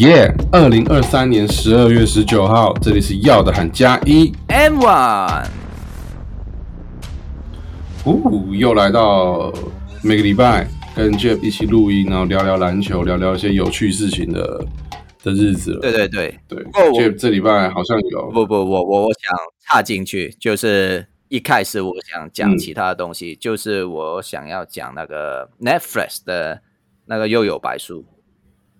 耶！二零二三年十二月十九号，这里是要的喊加一。M One，哦，又来到每个礼拜跟 Jeff 一起录音，然后聊聊篮球，聊聊一些有趣事情的的日子了。对对对，对过我，Jeff 这礼拜好像有。不不，我我我想插进去，就是一开始我想讲嗯其他的东西，就是我想要讲那个 Netflix 的那个《又有白书》，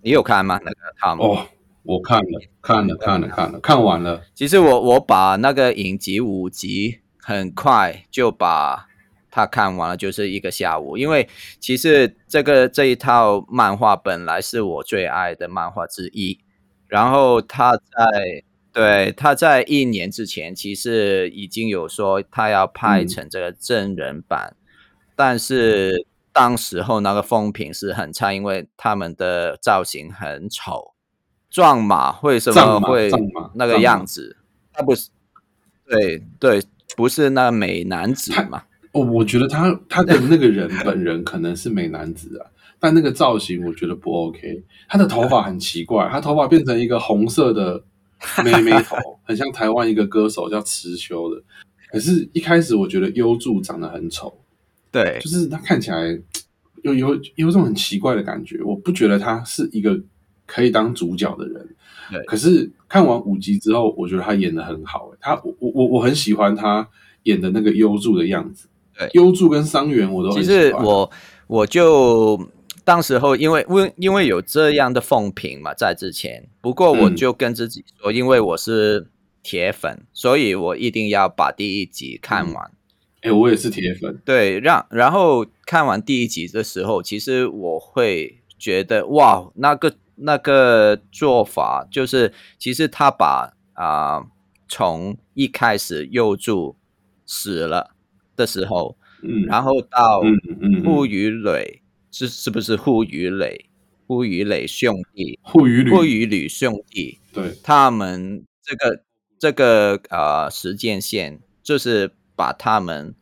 你有看吗？那个 Tom？、哦，我看了，看了，看了，看了，看完了。其实我我把那个影集五集很快就把它看完了，就是一个下午。因为其实这个这一套漫画本来是我最爱的漫画之一，然后他在对他在一年之前其实已经有说他要拍嗯成这个真人版，但是当时候那个风评是很差，因为他们的造型很丑。壮马为什么会那个样子？他不是，对对，不是那美男子嘛？哦，我觉得他他的那个人本人可能是美男子啊，但那个造型我觉得不 OK。他的头发很奇怪，他头发变成一个红色的妹妹头，很像台湾一个歌手叫池修的。可是，一开始我觉得优助长得很丑，对就是他看起来有有有一种很奇怪的感觉。我不觉得他是一个可以当主角的人。对可是看完五集之后，我觉得他演的很好、欸。他我我我我很喜欢他演的那个优助的样子。对优助跟伤员我都其很喜欢。实我我就当时候因为因因为有这样的风评嘛，在之前，不过我嗯就跟自己说，因为我是铁粉，所以我一定要把第一集看完。哎、我也是铁粉。对，让然后看完第一集的时候，其实我会觉得哇，那个那个做法就是，其实他把啊、从一开始幼助死了的时候，嗯，然后到嗯嗯护嗯，鱼磊是是不是护鱼磊？护鱼磊兄弟，护鱼旅护鱼吕兄弟，对，他们这个这个呃时间线，就是把他们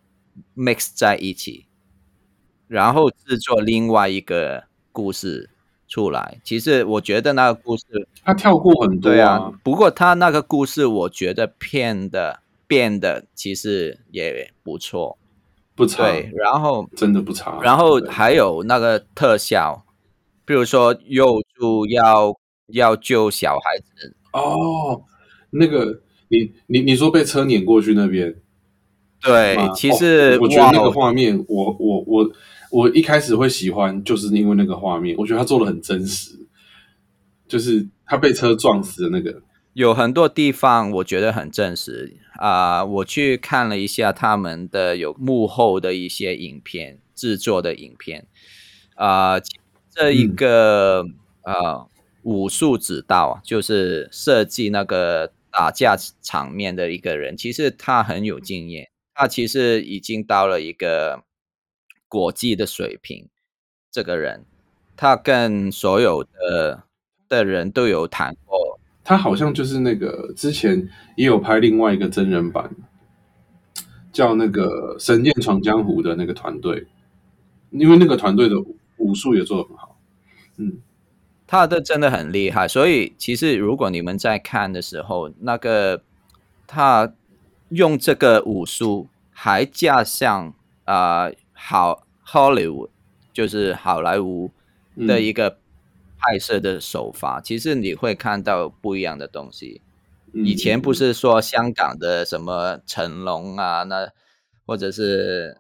mix 在一起，然后制作另外一个故事出来。其实我觉得那个故事，他跳过很多对啊，不过他那个故事，我觉得骗的变的其实也不错。不差，对，然后真的不差。然后还有那个特效，比如说幼助要要救小孩子，哦，那个你你你说被车碾过去那边，对，其实、哦我觉得那个画面，我我我我一开始会喜欢，就是因为那个画面，我觉得他做的很真实，就是他被车撞死的那个，有很多地方我觉得很真实啊、我去看了一下他们的有幕后的一些影片制作的影片啊、这一嗯。个、呃武术指导啊就是设计那个打架场面的一个人，其实他很有经验，他其实已经到了一个国际的水平。这个人，他跟所有的的人都有谈过他好像就是那个之前也有拍另外一个真人版，叫那个《神剑闯江湖》的那个团队，因为那个团队的武术也做得很好。嗯，他的真的很厉害，所以其实如果你们在看的时候，那个他用这个武术，还加上啊、呃好 Hollywood，就是好莱坞的嗯一个拍摄的手法，其实你会看到不一样的东西。嗯以前不是说香港的什么成龙啊，那或者是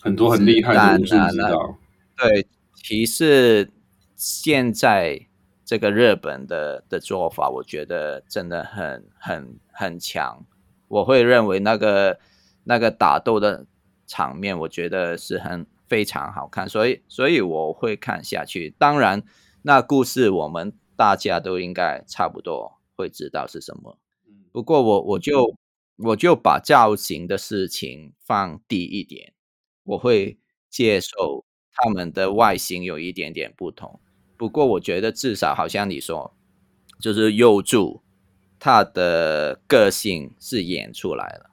很多很厉害的武术指导，对，其实现在这个日本的的做法，我觉得真的很很很强。我会认为那个那个打斗的场面，我觉得是很非常好看，所以所以我会看下去。当然，那故事我们大家都应该差不多会知道是什么。不过我我就我就把造型的事情放低一点，我会接受他们的外形有一点点不同。不过我觉得至少好像你说，就是幼助他的个性是演出来了，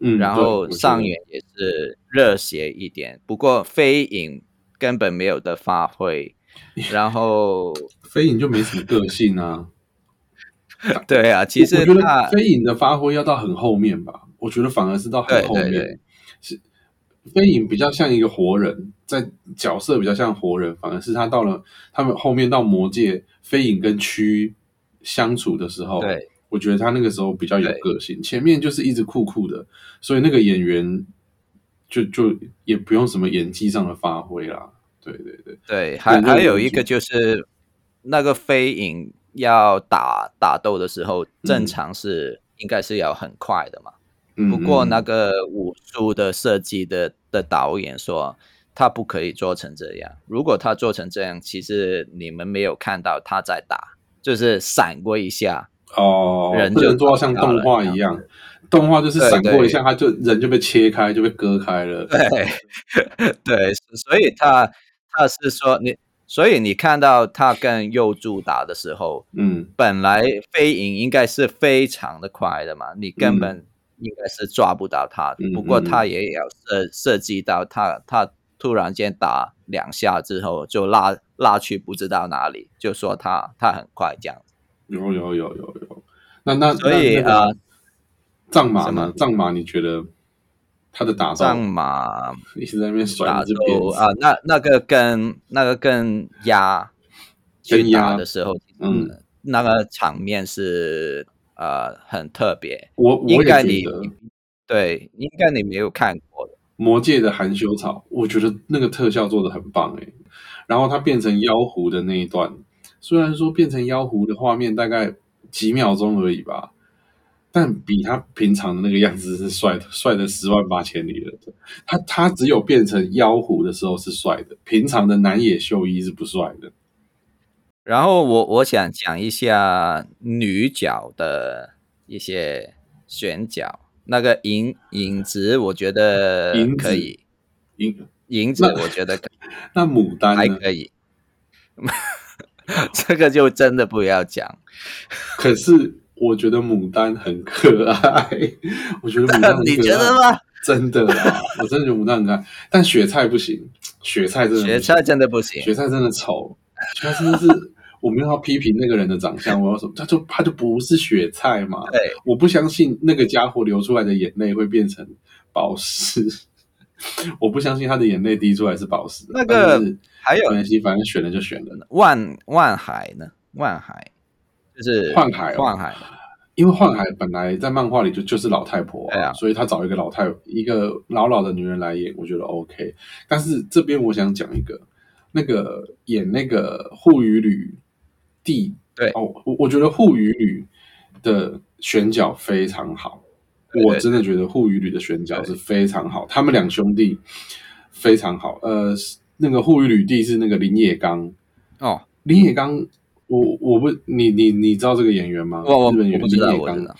嗯，然后上演也是热血一点，不过飞影根本没有的发挥，然后飞影就没什么个性啊。对啊，其实我觉得他飞影的发挥要到很后面吧，我觉得反而是到很后面，对对对。是飞影比较像一个活人，在角色比较像活人，反而是他到了他们后面到魔界，飞影跟蛆相处的时候，对我觉得他那个时候比较有对个性，前面就是一直酷酷的，所以那个演员就就也不用什么演技上的发挥啦，对对对，对，还对还有一对个就是那个飞影要打打斗的时候，正常是应该是要很快的嘛。嗯不过那嗯个武术的设计的的导演说，他不可以做成这样。如果他做成这样，其实你们没有看到他在打，就是闪过一下。哦，人就做到像动画一样，动画就是闪过一下，他就人就被切开，就被割开了。对 对，所以他他是说你，所以你看到他跟右助打的时候，嗯本来飞影应该是非常的快的嘛，你根本应该是抓不到他的。嗯不过嗯他也要设设计到他他突然间打两下之后就拉拉去不知道哪里，就说他他很快这样。有有有有有，那那所以那那个呃藏马呢？藏马你觉得他的打造？藏马一直在那边甩打那只鞭子斗啊，那那个跟那个跟鸭去跟鸭打的时候，嗯，那个场面是呃很特别，我我应该你对，应该你没有看过的。魔界的含羞草，我觉得那个特效做的很棒诶。然后他变成妖狐的那一段，虽然说变成妖狐的画面大概几秒钟而已吧，但比他平常的那个样子是帅的，帅的十万八千里了。他他只有变成妖狐的时候是帅的，平常的南野秀一是不帅的。然后我我想讲一下女角的一些选角，那个影影子，我觉得可以，影影子我觉得可以那牡丹呢？还可以，这个就真的不要讲。可是我觉得牡丹很可爱，我觉得牡丹你觉得吗？真的啦，我真的觉得牡丹很可爱，但雪菜不行，雪菜真的不行。雪菜真的不行，雪菜真的丑，雪菜真的是我没有要批评那个人的长相，我要什么，他就他就不是雪菜嘛，对，我不相信那个家伙流出来的眼泪会变成宝石，我不相信他的眼泪滴出来是宝石，那个还有没关系，反正选了就选了。万万海呢？万海就是幻海哦幻海因为幻海本来在漫画里就就是老太婆、所以他找一个老太一个老老的女人来演，我觉得 OK。但是这边我想讲一个，那个演那个护羽吕弟，对哦，我我觉得护羽吕的选角非常好，对对我真的觉得护羽吕的选角是非常好，他们两兄弟非常好。呃，那个护羽吕弟是那个林野刚，哦，林野刚，我我不你你你知道这个演员吗？我我日本不知道，林野刚。我知道，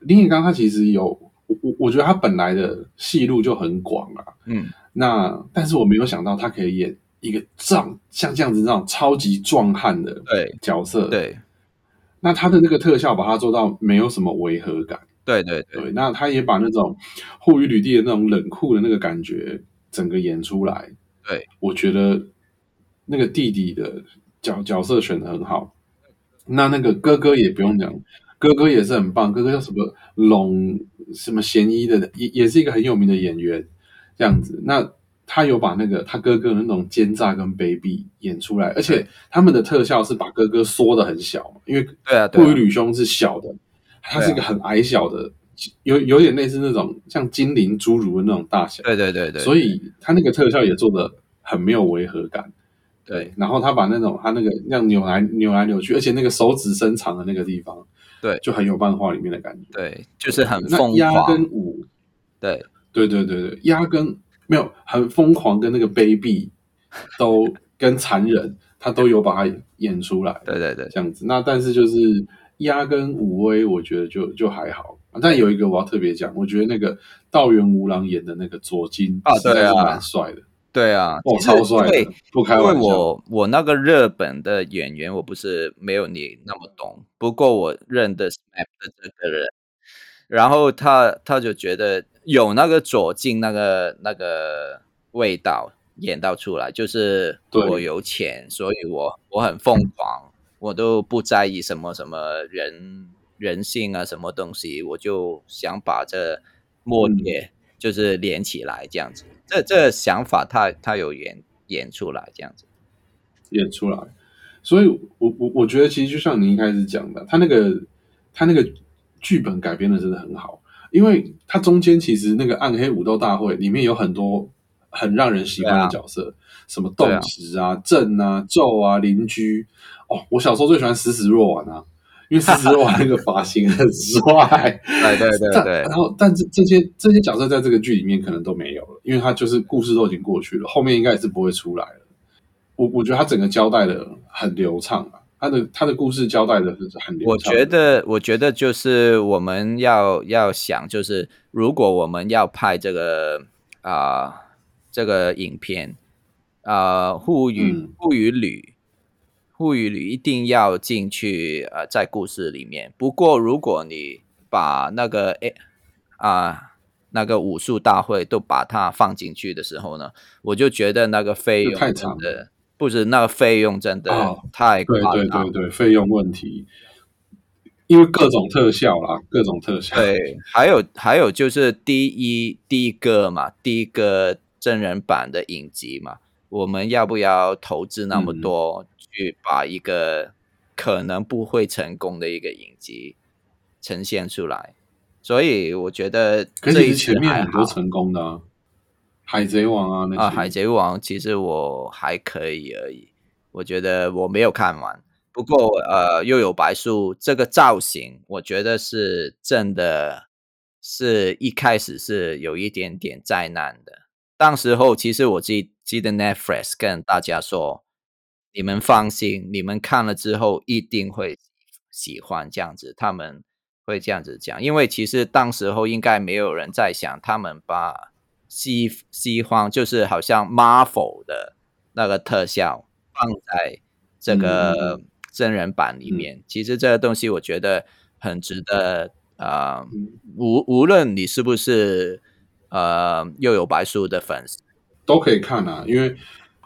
林野刚他其实有我我我觉得他本来的戏路就很广啊，嗯，那但是我没有想到他可以演一个这样像这样子那种超级壮汉的对。角色，，对。那他的那个特效把他做到没有什么违和感，对对对，对，那他也把那种护羽履地的那种冷酷的那个感觉整个演出来，对，我觉得那个弟弟的角角色选的很好，那那个哥哥也不用讲，哥哥也是很棒，哥哥叫什么龙什么贤一的，也也是一个很有名的演员，这样子，那他有把那个他哥哥的那种奸诈跟卑鄙演出来，而且他们的特效是把哥哥缩的很小，因为对啊，对顾啊羽吕兄是小的，他是一个很矮小的，有有点类似那种像精灵侏儒的那种大小，对对对对，所以他那个特效也做的很没有违和感。对然后他把那种他那个那样扭来扭来扭去，而且那个手指伸长的那个地方，对就很有漫画里面的感觉。对，就是很那疯鸭跟狂，舞，对对对对对，压跟没有很疯狂跟那个卑鄙都 跟残忍，他都有把它演出来。对对对，这样子。那但是就是压跟武威，我觉得就就还好。但有一个我要特别讲，我觉得那个道元无郎演的那个左金啊对啊蛮帅的，对啊，哇，其实超帅对，不开因为玩笑。我我那个日本的演员，我不是没有你那么懂，不过我认得 SMAP 的这个人，然后他他就觉得有那个左近那个那个味道，演到出来，就是对我有钱，所以我我很疯狂，我都不在意什么什么人人性啊，什么东西，我就想把这末节就是连起来这样子。这这想法他他有演演出来这样子。演出来。所以我，我我觉得其实就像你一开始讲的，他那个他那个剧本改编的真的很好，因为它中间其实那个暗黑武斗大会里面有很多很让人喜欢的角色，什么动直啊、正啊、咒啊、邻居。哦，我小时候最喜欢死死若丸啊，因为死死若丸那个发型很帅。对对对但对然后，但这这些这些角色在这个剧里面可能都没有了，因为他就是故事都已经过去了，后面应该也是不会出来了。我我觉得他整个交代的很流畅啊，他的他的故事交代的是很流我畅我。觉得，我觉得就是我们要要想，就是如果我们要拍这个啊、这个影片啊、护与嗯护与吕，护语里一定要进去呃在故事里面。不过如果你把那个诶啊、那个武术大会都把它放进去的时候呢，我就觉得那个费用太长的不是那个费用真的哦太对对夸张对对，费用问题，因为各种特效啦，各种特效。对，还有还有就是第一第一个嘛，第一个真人版的影集嘛，我们要不要投资那么嗯多去把一个可能不会成功的一个影集呈现出来？所以我觉得这一次前面很多成功的啊，海贼王啊那些。啊，海贼王其实我还可以而已，我觉得我没有看完。不过呃，又有白素这个造型，我觉得是真的是一开始是有一点点灾难的。当时候其实我记记得 Netflix 跟大家说，你们放心，你们看了之后一定会喜欢这样子，他们会这样子讲，因为其实当时候应该没有人在想他们把西西方就是好像 Marvel 的那个特效放在这嗯。个真人版里面，其实这个东西我觉得很值得呃，嗯。无无论你是不是呃又有白书的粉丝，都可以看啊，因为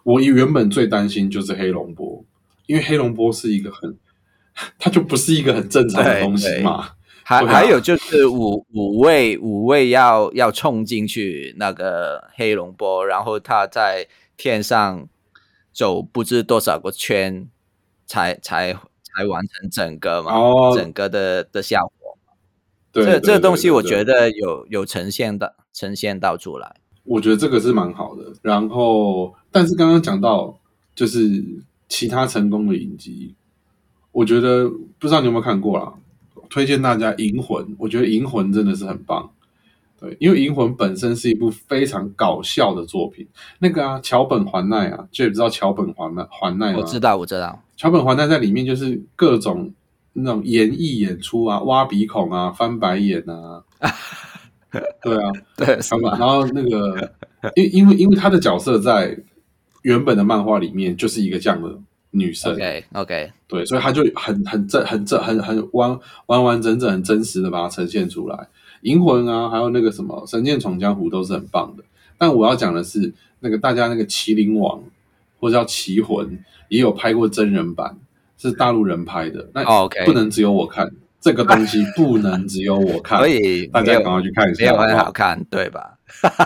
我原本最担心就是黑龙波，因为黑龙波是一个很，它就不是一个很正常的东西嘛。还、啊还有就是五五位五位要要冲进去那个黑龙波，然后他在天上走不知多少个圈，才才才完成整个嘛，哦整个的的效果。对，这这东西我觉得有有呈现到呈现到出来。我觉得这个是蛮好的。然后，但是刚刚讲到就是其他成功的影集，我觉得不知道你有没有看过啦，推荐大家《银魂》，我觉得《银魂》真的是很棒。对，因为《银魂》本身是一部非常搞笑的作品。那个啊，桥本环奈啊，就也不知道桥本环奈环奈吗？我知道，我知道，桥本环奈在里面就是各种那种演绎演出啊，挖鼻孔啊，翻白眼啊，对啊，对，是他们，吧？然后那个，因因为因为他的角色在原本的漫画里面就是一个这样的女生 OK OK，对，所以他就很很正、很正、很很完完完整整、很真实的把它呈现出来。银魂啊，还有那个什么《神剑闯江湖》都是很棒的。但我要讲的是，那个大家那个《麒麟王》或者叫《棋魂》也有拍过真人版，是大陆人拍的。那哦，OK 不能只有我看这个东西，不能只有我看，所以大家赶快去看一下。没有很不好看，对吧？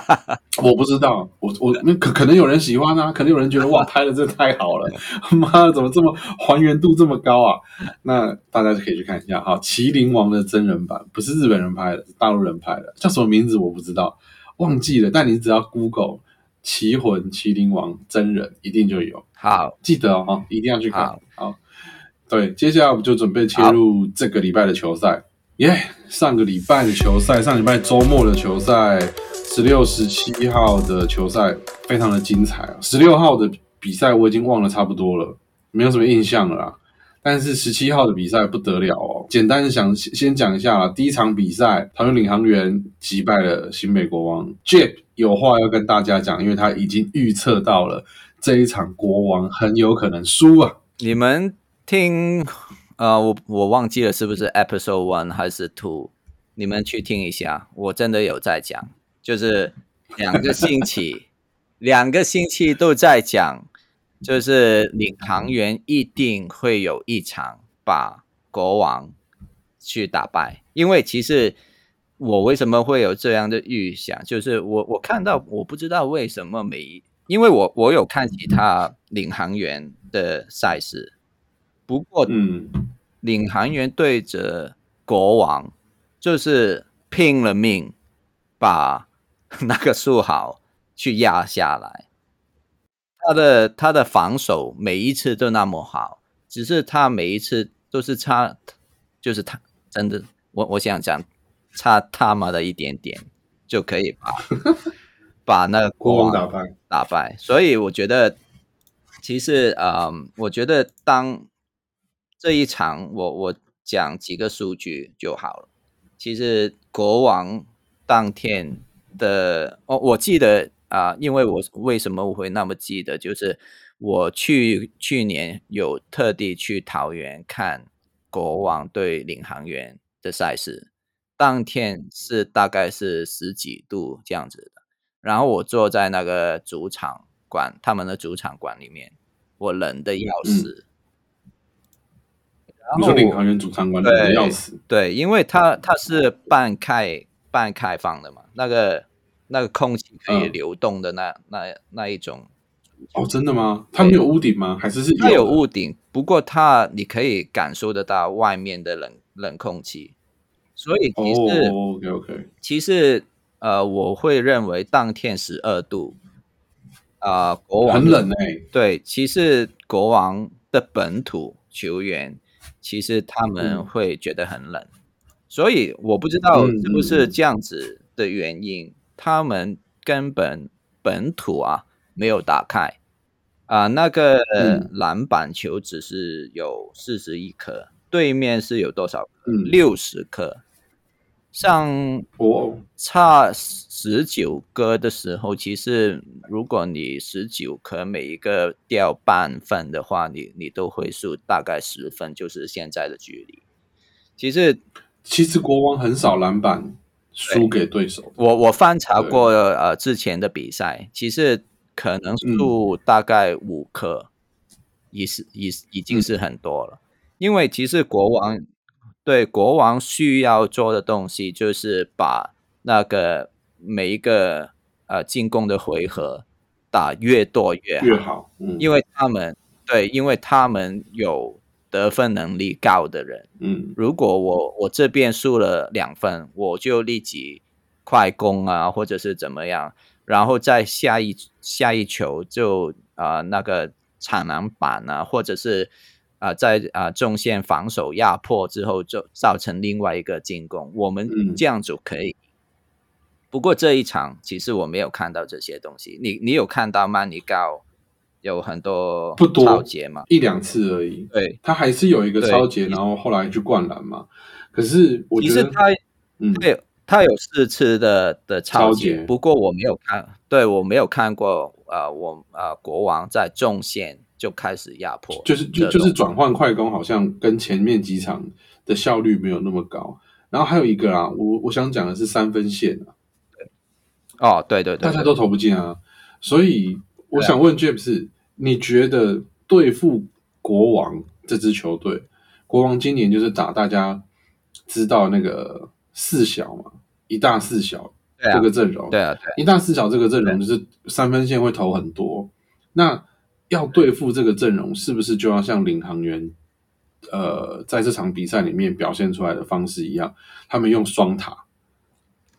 我不知道，我我那可可能有人喜欢啊，可能有人觉得哇拍的这太好了，妈的怎么这么还原度这么高啊？那大家就可以去看一下哈，《麒麟王》的真人版不是日本人拍的，是大陆人拍的，叫什么名字我不知道，忘记了。但你只要 Google《棋魂》《麒麟王》真人，一定就有，好，记得哦，一定要去看。对，接下来我们就准备切入这个礼拜的球赛。耶上个礼拜的球赛，上礼拜周末的球赛，十六、十七号的球赛非常的精彩啊！十六号的比赛我已经忘了差不多了，没有什么印象了啦。但是十七号的比赛不得了哦，简单的想先讲一下啦第一场比赛，桃园领航员击败了新北国王，Jip 有话要跟大家讲，因为他已经预测到了这一场国王很有可能输啊。你们听，呃，我我忘记了是不是 Episode One 还是 Two，你们去听一下，我真的有在讲，就是两个星期两个星期都在讲，就是领航员一定会有一场把国王去打败，因为其实我为什么会有这样的预想，就是我我看到我不知道为什么每，因为我我有看其他领航员的赛事，不过嗯，领航员对着国王就是拼了命把那个树好去压下来。他的他的防守每一次都那么好，只是他每一次都是差，就是他真的，我我想讲差他妈的一点点就可以把 把那个国王王打败，打败。所以我觉得，其实呃，我觉得当这一场我我讲几个数据就好了。其实国王当天的，哦，我记得啊、因为我为什么我会那么记得，就是我去去年有特地去桃园看国王对领航员的赛事，当天是大概是十几度这样子的。然后我坐在那个主场馆，他们的主场馆里面，我冷的要死。然你说领航员主场馆冷的要死，对，因为它它是半开半开放的嘛，那个那个空气可以嗯。流动的那、那那一种，哦，真的吗？它没有屋顶吗？还是是它有屋顶，不过它你可以感受得到外面的冷冷空气，所以其实、哦，OK OK，其实呃，我会认为当天十二度，啊、国王很冷哎，对，其实国王的本土球员，其实他们嗯。会觉得很冷，所以我不知道嗯是不是嗯。这样子的原因，他们根本本土啊没有打开。啊、那个嗯。篮板球只是有四十一颗，对面是有多少六十颗，像我，差十九个的时候，其实如果你十九颗每一个掉半分的话，你你都会输大概十分，就是现在的距离。其实其实国王很少篮板输给对手的，我我翻查过呃之前的比赛，其实可能嗯输大概五颗，已是已已经嗯是很多了。因为其实国王对国王需要做的东西，就是把那个每一个呃进攻的回合打越多越好，越好，嗯，因为他们对，因为他们有得分能力高的人。嗯。如果我我这边输了两分，我就立即快攻啊，或者是怎么样，然后再下一下一球就啊、呃那个抢篮板啊，或者是啊、呃在啊、呃中线防守压迫之后，就造成另外一个进攻，我们嗯这样就可以。不过这一场其实我没有看到这些东西，你你有看到曼尼高有很多不多超节吗？一两次而已，对，他还是有一个超节，然后后来去灌篮嘛。可是我觉得，其实他嗯，他有他有四次的的超超节，节不过我没有看，对我没有看过。呃，我呃国王在中线就开始压迫，就是就就是转换快攻，好像跟前面几场的效率没有那么高。然后还有一个啊，我我想讲的是三分线啊，哦，对对对，大家都投不进啊，所以我想问 James，你觉得对付国王这支球队，国王今年就是打大家知道那个四小嘛，一大四小这个阵容，对啊对啊。一大四小这个阵容就是三分线会投很多，那要对付这个阵容，是不是就要像领航员，呃，在这场比赛里面表现出来的方式一样，他们用双塔，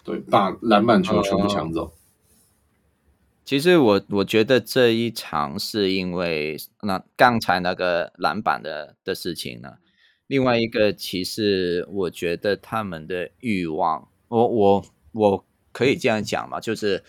对，把篮板球全部抢走。其实我我觉得这一场是因为那刚才那个篮板的的事情呢，另外一个其实我觉得他们的欲望，我我我可以这样讲嘛，就是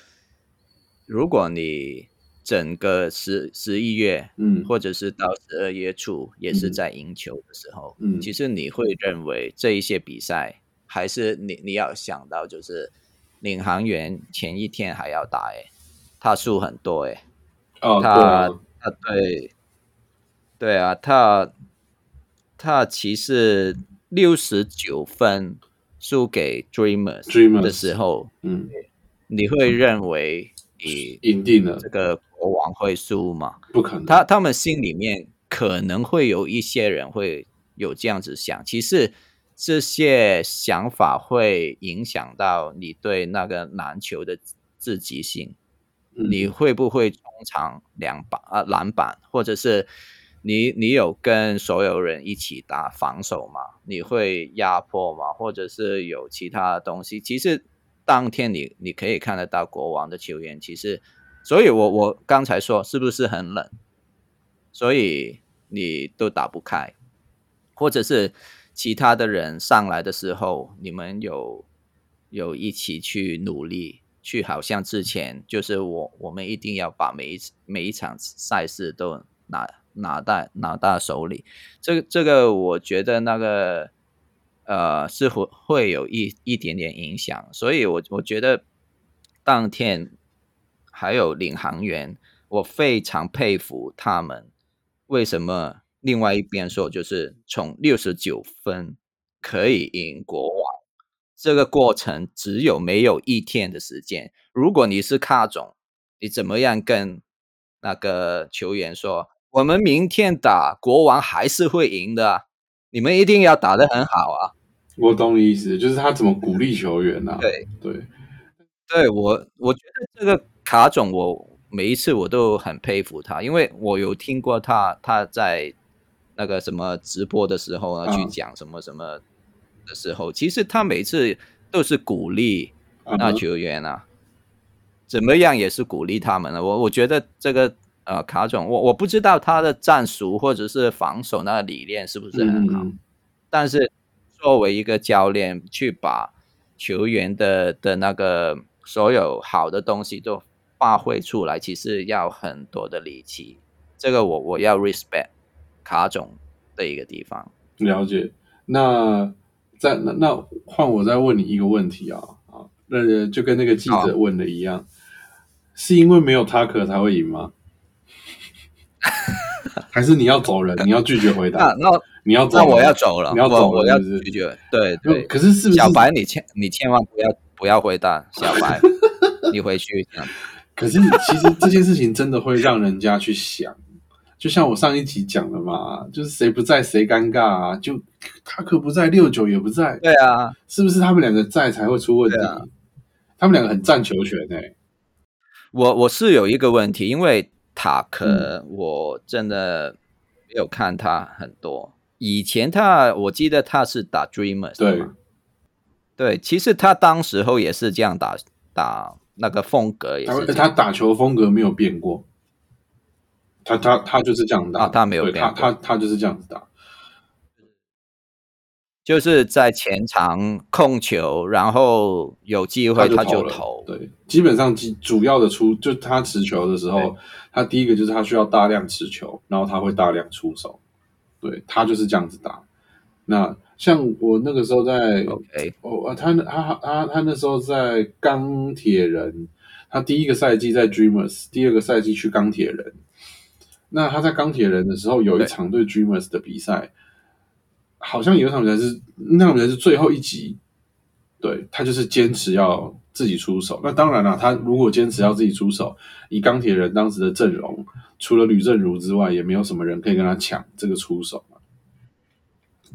如果你整个十十一月，嗯。或者是到十二月初也是嗯。在赢球的时候，嗯。其实你会认为这一些比赛还是你你要想到就是领航员前一天还要打诶，他输很多诶，他啊，他对对啊，他他其实六十九分输给 Dreamers Dreamers 的时候，嗯。你会认为你赢定了这，个国王会输吗？不可能。他他们心里面可能会有一些人会有这样子想，其实这些想法会影响到你对那个篮球的自极性。嗯你会不会中场两板啊篮板，或者是你你有跟所有人一起打防守吗？你会压迫吗？或者是有其他的东西？其实当天你你可以看得到国王的球员，其实，所以我我刚才说是不是很冷？所以你都打不开，或者是其他的人上来的时候，你们有有一起去努力，去好像之前就是我我们一定要把每一次每一场赛事都拿拿到拿到手里，这个这个我觉得那个呃是会会有一一点点影响，所以我我觉得当天还有领航员，我非常佩服他们。为什么另外一边说就是从六十九分可以赢国王？这个过程只有没有一天的时间。如果你是卡总，你怎么样跟那个球员说，我们明天打国王还是会赢的，你们一定要打得很好啊！我懂你意思，就是他怎么鼓励球员啊？对对，对我，我觉得这个卡总，我每一次我都很佩服他，因为我有听过他他在那个什么直播的时候呢，嗯去讲什么什么的时候，其实他每次都是鼓励那球员啊，怎么样也是鼓励他们的。我我觉得这个呃卡总，我我不知道他的战术或者是防守那个理念是不是很好，嗯但是作为一个教练，去把球员的的那个所有好的东西都发挥出来，其实要很多的力气。这个我我要 respect 卡总的一个地方。了解。那在那那换我再问你一个问题啊啊，那就跟那个记者问的一样，是因为没有他可才会赢吗？还是你要走人？你要拒绝回那答？那你要走？那我要走了，你要走了我我要拒绝。对对，可是是不是小白你千你千万不要不要回答，小白 你回去。可是其实这件事情真的会让人家去想，就像我上一集讲的嘛，就是谁不在谁尴尬啊，就他可不在，六九也不在，对啊，是不是他们两个在才会出问题？啊他们两个很占球权欸诶、我我是有一个问题，因为塔嗯克我真的没有看他很多。以前他我记得他是打 Dreamers 对。嘛，对，其实他当时候也是这样打打那个风格也他他打球风格没有变过，他他他就是这样打，啊他没有变他他他就是这样子打，就是在前场控球，然后有机会他就了投。对，基本上基主要的出就他持球的时候，他第一个就是他需要大量持球，然后他会大量出手，对他就是这样子打。那像我那个时候在 OK，哦，他他他他那时候在钢铁人，他第一个赛季在 Dreamers，第二个赛季去钢铁人。那他在钢铁人的时候，有一场对 Dreamers 的比赛，好像有一场比赛是那场比赛是最后一集，对他就是坚持要自己出手。那当然了，他如果坚持要自己出手，以钢铁人当时的阵容，除了吕正如之外，也没有什么人可以跟他抢这个出手嘛。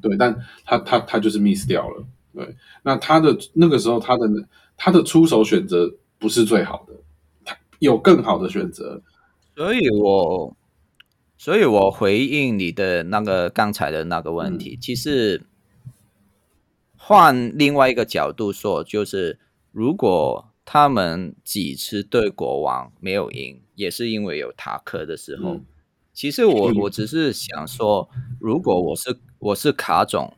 对，但他他他就是 miss 掉了。对，那他的那个时候他的他的出手选择不是最好的，他有更好的选择。所以我，所以我回应你的那个刚才的那个问题，其实换另外一个角度说，就是如果他们几次对国王没有赢，也是因为有塔克的时候。嗯其实我嗯我只是想说，如果我是我是卡总，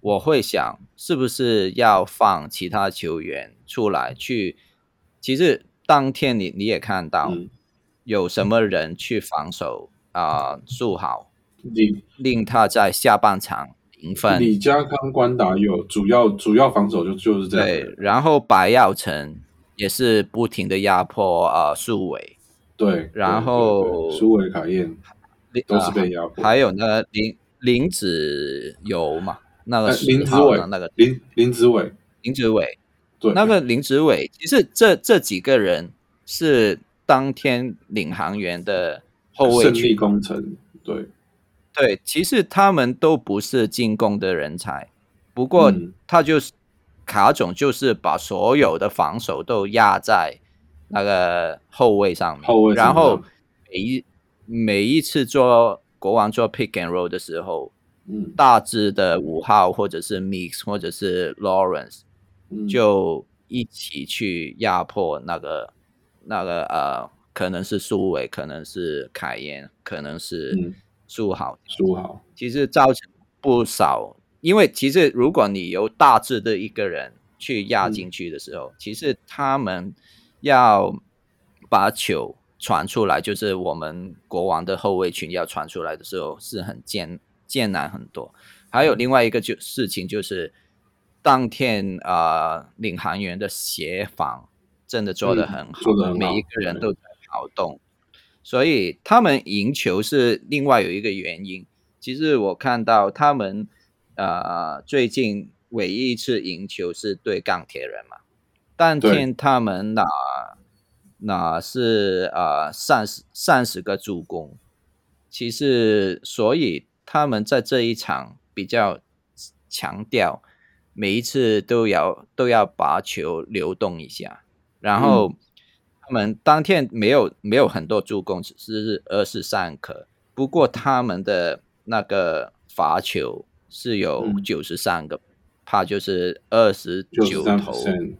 我会想是不是要放其他球员出来去。其实当天你你也看到，嗯，有什么人去防守啊，树、好，令令他在下半场零分。李家康、关达有主要主要防守就就是这样对。，然后白耀成也是不停的压迫啊苏伟，对，然后苏伟凯燕都是啊被压迫。还有那个林林子游嘛，那个呃林子伟那个林林子伟，林子伟，对，那个林子伟，其实这这几个人是当天领航员的后卫胜利群。工程，对，对，其实他们都不是进攻的人才，不过嗯他就是卡总，就是把所有的防守都压在那个后卫上面，后卫然后每一每一次做国王做 pick and roll 的时候，嗯。大致的五号或者是 Mix 或者是 Lawrence 嗯，就一起去压迫那个那个呃，可能是苏伟，可能是凯燕，可能是嗯。苏豪，苏豪，其实造成不少。因为其实如果你由大致的一个人去压进去的时候，其实他们要把球传出来，就是我们国王的后卫群要传出来的时候是很艰艰难很多。还有另外一个就事情就是，当天啊、呃领航员的协防真的做得嗯很好，每一个人都在跑动，所以他们赢球是另外有一个原因。其实我看到他们呃最近唯一一次赢球是对钢铁人嘛，当对。天他们拿拿是啊三十三十个助攻，其实所以他们在这一场比较强调每一次都要都要把球流动一下，然后他们当天没有没有很多助攻，只是二十三颗，不过他们的那个罚球是有嗯。九十三个，怕就是二十九十三九投 percent，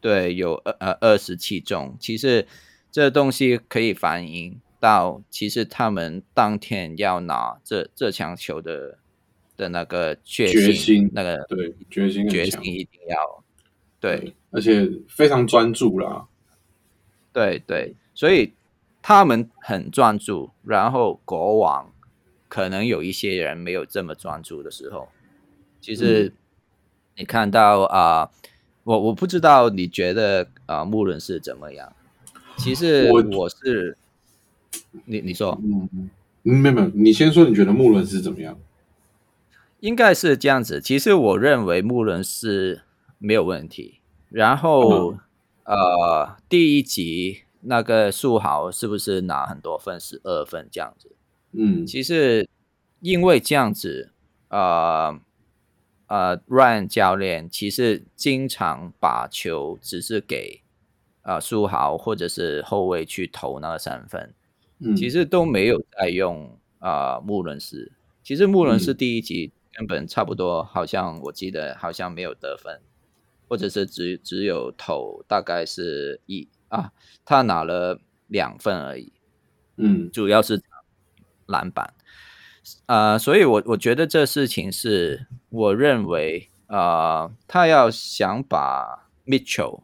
对，有二呃二十七中，其实这东西可以反映到，其实他们当天要拿这这场球的的那个决决心那个对，决心决心一定要对，而且非常专注啦，对对，所以他们很专注，然后国王可能有一些人没有这么专注的时候，其实你看到啊、我我不知道你觉得啊、穆伦是怎么样？其实我我是你你说嗯，嗯没有没有，你先说你觉得穆伦是怎么样？应该是这样子。其实我认为穆伦是没有问题。然后、呃，第一集那个素豪是不是拿很多分？十二分这样子？嗯其实因为这样子，呃呃，Ryan 教练其实经常把球只是给呃苏豪或者是后卫去投那个三分，嗯，其实都没有在用啊、呃穆伦斯。其实穆伦斯嗯第一集根本差不多，好像我记得好像没有得分，或者是只只有投大概是一啊，他拿了两分而已。嗯主要是篮板。呃，所以我我觉得这事情是我认为，呃，他要想把 Mitchell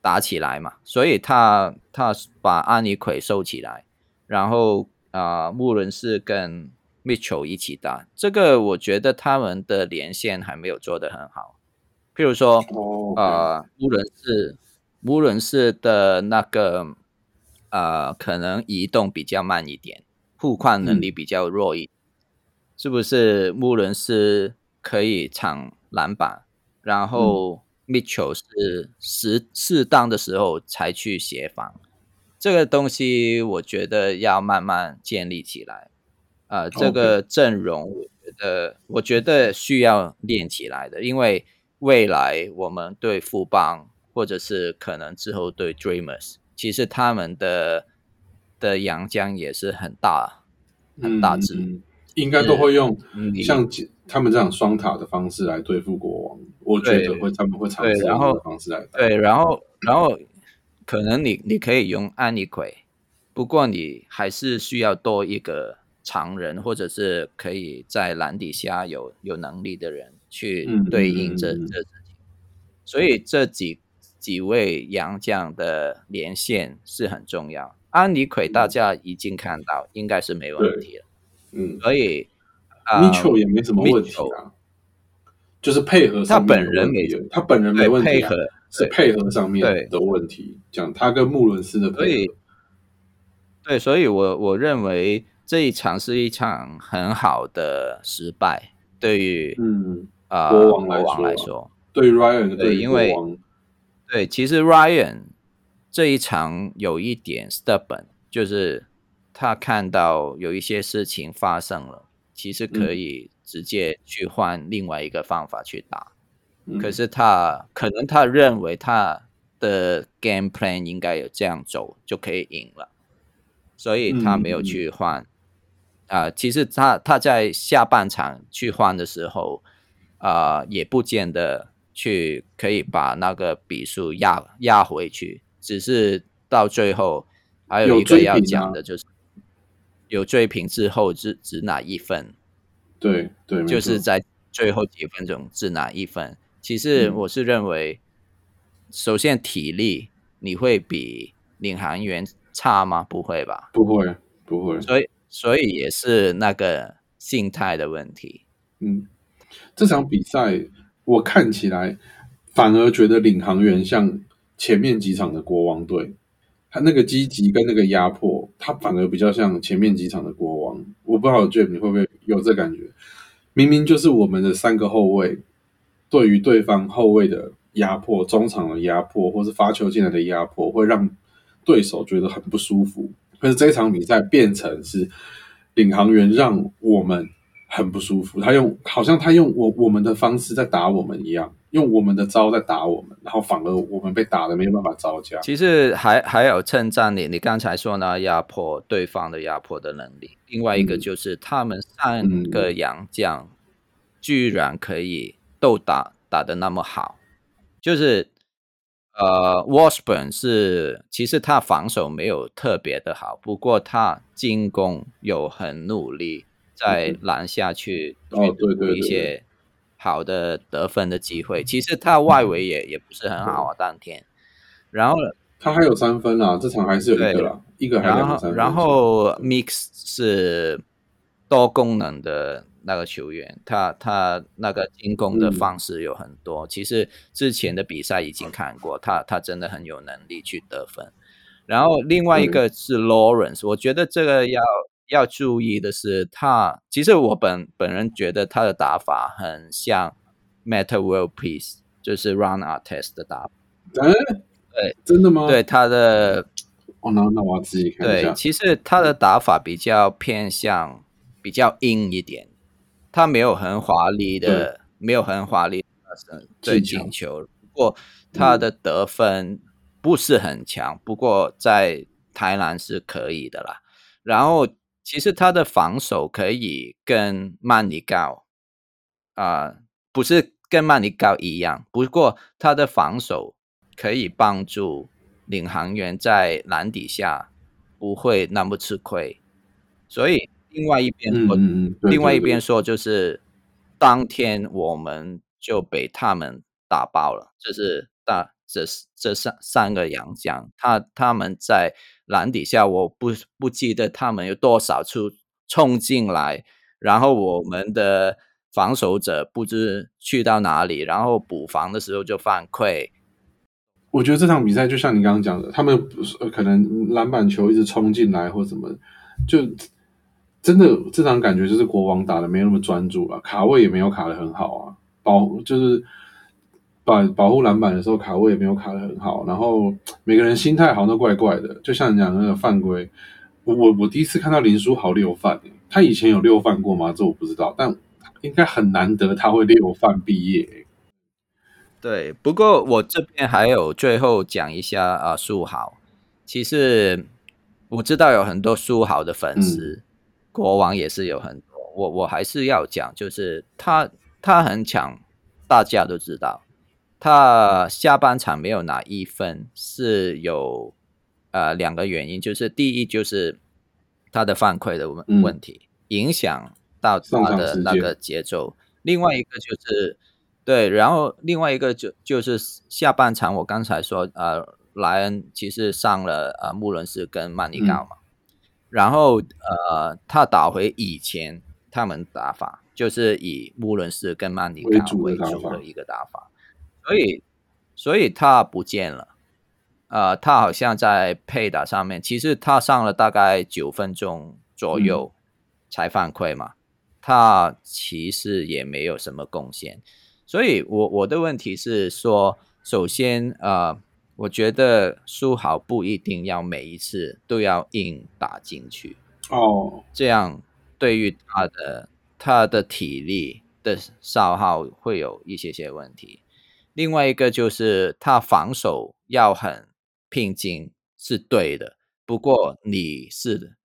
打起来嘛，所以他他把安妮奎收起来，然后啊、呃，穆伦是跟 Mitchell 一起打，这个我觉得他们的连线还没有做得很好。譬如说，哦，呃，穆伦是穆伦是的那个呃，可能移动比较慢一点，护框能力比较弱一点，是不是？穆伦斯可以抢篮板，然后 Mitchell 是适适当的时候才去协防，这个东西我觉得要慢慢建立起来。呃，这个阵容，我觉得我觉得需要练起来的，因为未来我们对富邦，或者是可能之后对 Dreamers，其实他们的的阳江也是很大很大只。应该都会用你像他们这样双塔的方式来对付国王，我觉得会他们会尝试对然后方式来打。对，然后然后可能你你可以用安妮奎，不过你还是需要多一个常人，或者是可以在篮底下有有能力的人去嗯对应这、这。所以这几几位杨将的连线是很重要。安妮奎大家已经看到，应该是没问题了。嗯。所以啊 Mitchell 也没什么问题啊，就是配合上他本人没有他本人没问题配合是配合上面的问题。讲他跟穆伦斯的配合，，对，所以我我认为这一场是一场很好的失败，对于嗯，啊、国王来国王说啊。来说，对于 Ryan 对于因为，对，其实 Ryan 这一场有一点 stubborn，就是他看到有一些事情发生了，其实可以直接去换另外一个方法去打。可是他可能他认为他的 game plan 应该有这样走就可以赢了，所以他没有去换。啊，其实他他在下半场去换的时候，啊，也不见得去可以把那个比数压压回去，只是到最后还有一个要讲的就是有追平之后只只拿一分，对对，就是在最后几分钟只拿一分。其实我是认为，首先体力你会比领航员差吗？不会吧？不会，不会。所以，所以也是那个心态的问题。嗯，这场比赛我看起来反而觉得领航员像前面几场的国王队，他那个积极跟那个压迫，他反而比较像前面几场的国王。我不知道 Jim 你会不会有这感觉？明明就是我们的三个后卫。对于对方后卫的压迫、中场的压迫，或是发球进来的压迫，会让对手觉得很不舒服。可是这场比赛变成是领航员让我们很不舒服。他用好像他用我我们的方式在打我们一样，用我们的招在打我们，然后反而我们被打的没有办法招架。其实还还有称赞你，你刚才说呢，压迫对方的压迫的能力。另外一个就是他们三个洋将居然可以。都打打的那么好，就是呃 w a s b u r n 是其实他防守没有特别的好，不过他进攻有很努力，在篮下去去一些好的得分的机会。其实他外围也也不是很好啊，当天。然后他还有三分啊，这场还是有一个了，一个还两分。然后 Mix 是多功能的。那个球员，他他那个进攻的方式有很多。其实之前的比赛已经看过，他他真的很有能力去得分。然后另外一个是 Lawrence，我觉得这个要要注意的是，他其实我本本人觉得他的打法很像 Metal World Peace，就是 Run a r Test 的打法。哎，对，真的吗？对他的，哦，那那我要自己看一下。对，其实他的打法比较偏向比较硬一点。他没有很华丽的，没有很华丽的对进球，不过他的得分不是很强，不过在台南是可以的啦。然后其实他的防守可以跟曼尼高啊，不是跟曼尼高一样，不过他的防守可以帮助领航员在篮底下不会那么吃亏，所以。另外一边说，另外一边说，就是当天我们就被他们打爆了。就是大这这三三个洋将，他他们在篮底下，我不不记得他们有多少次冲进来，然后我们的防守者不知去到哪里，然后补防的时候就犯规。我觉得这场比赛就像你刚刚讲的，他们可能篮板球一直冲进来或什么，就。真的，这场感觉就是国王打的没那么专注了，卡位也没有卡的很好啊，保就是保保护篮板的时候卡位也没有卡的很好，然后每个人心态好像都怪怪的，就像你讲那个犯规，我我我第一次看到林书豪六犯，他以前有六犯过吗？这我不知道，但应该很难得他会六犯毕业。对，不过我这边还有最后讲一下啊，书豪，其实我知道有很多书豪的粉丝。国王也是有很多，我我还是要讲，就是他他很抢，大家都知道，他下半场没有拿一分是有呃两个原因，就是第一就是他的犯规的问问题影响到他的那个节奏，另外一个就是对，然后另外一个就就是下半场我刚才说呃莱恩其实上了呃穆伦斯跟曼尼高嘛。然后，呃，他打回以前他们打法，就是以穆伦斯跟曼尼高为主的一个打法，所以，所以他不见了。呃，他好像在配打上面，其实他上了大概九分钟左右才犯规嘛，他其实也没有什么贡献。所以我我的问题是说，首先，呃。我觉得书豪不一定要每一次都要硬打进去哦，这样对于他的他的体力的消耗会有一些些问题。另外一个就是他防守要很拼劲是对的，不过你是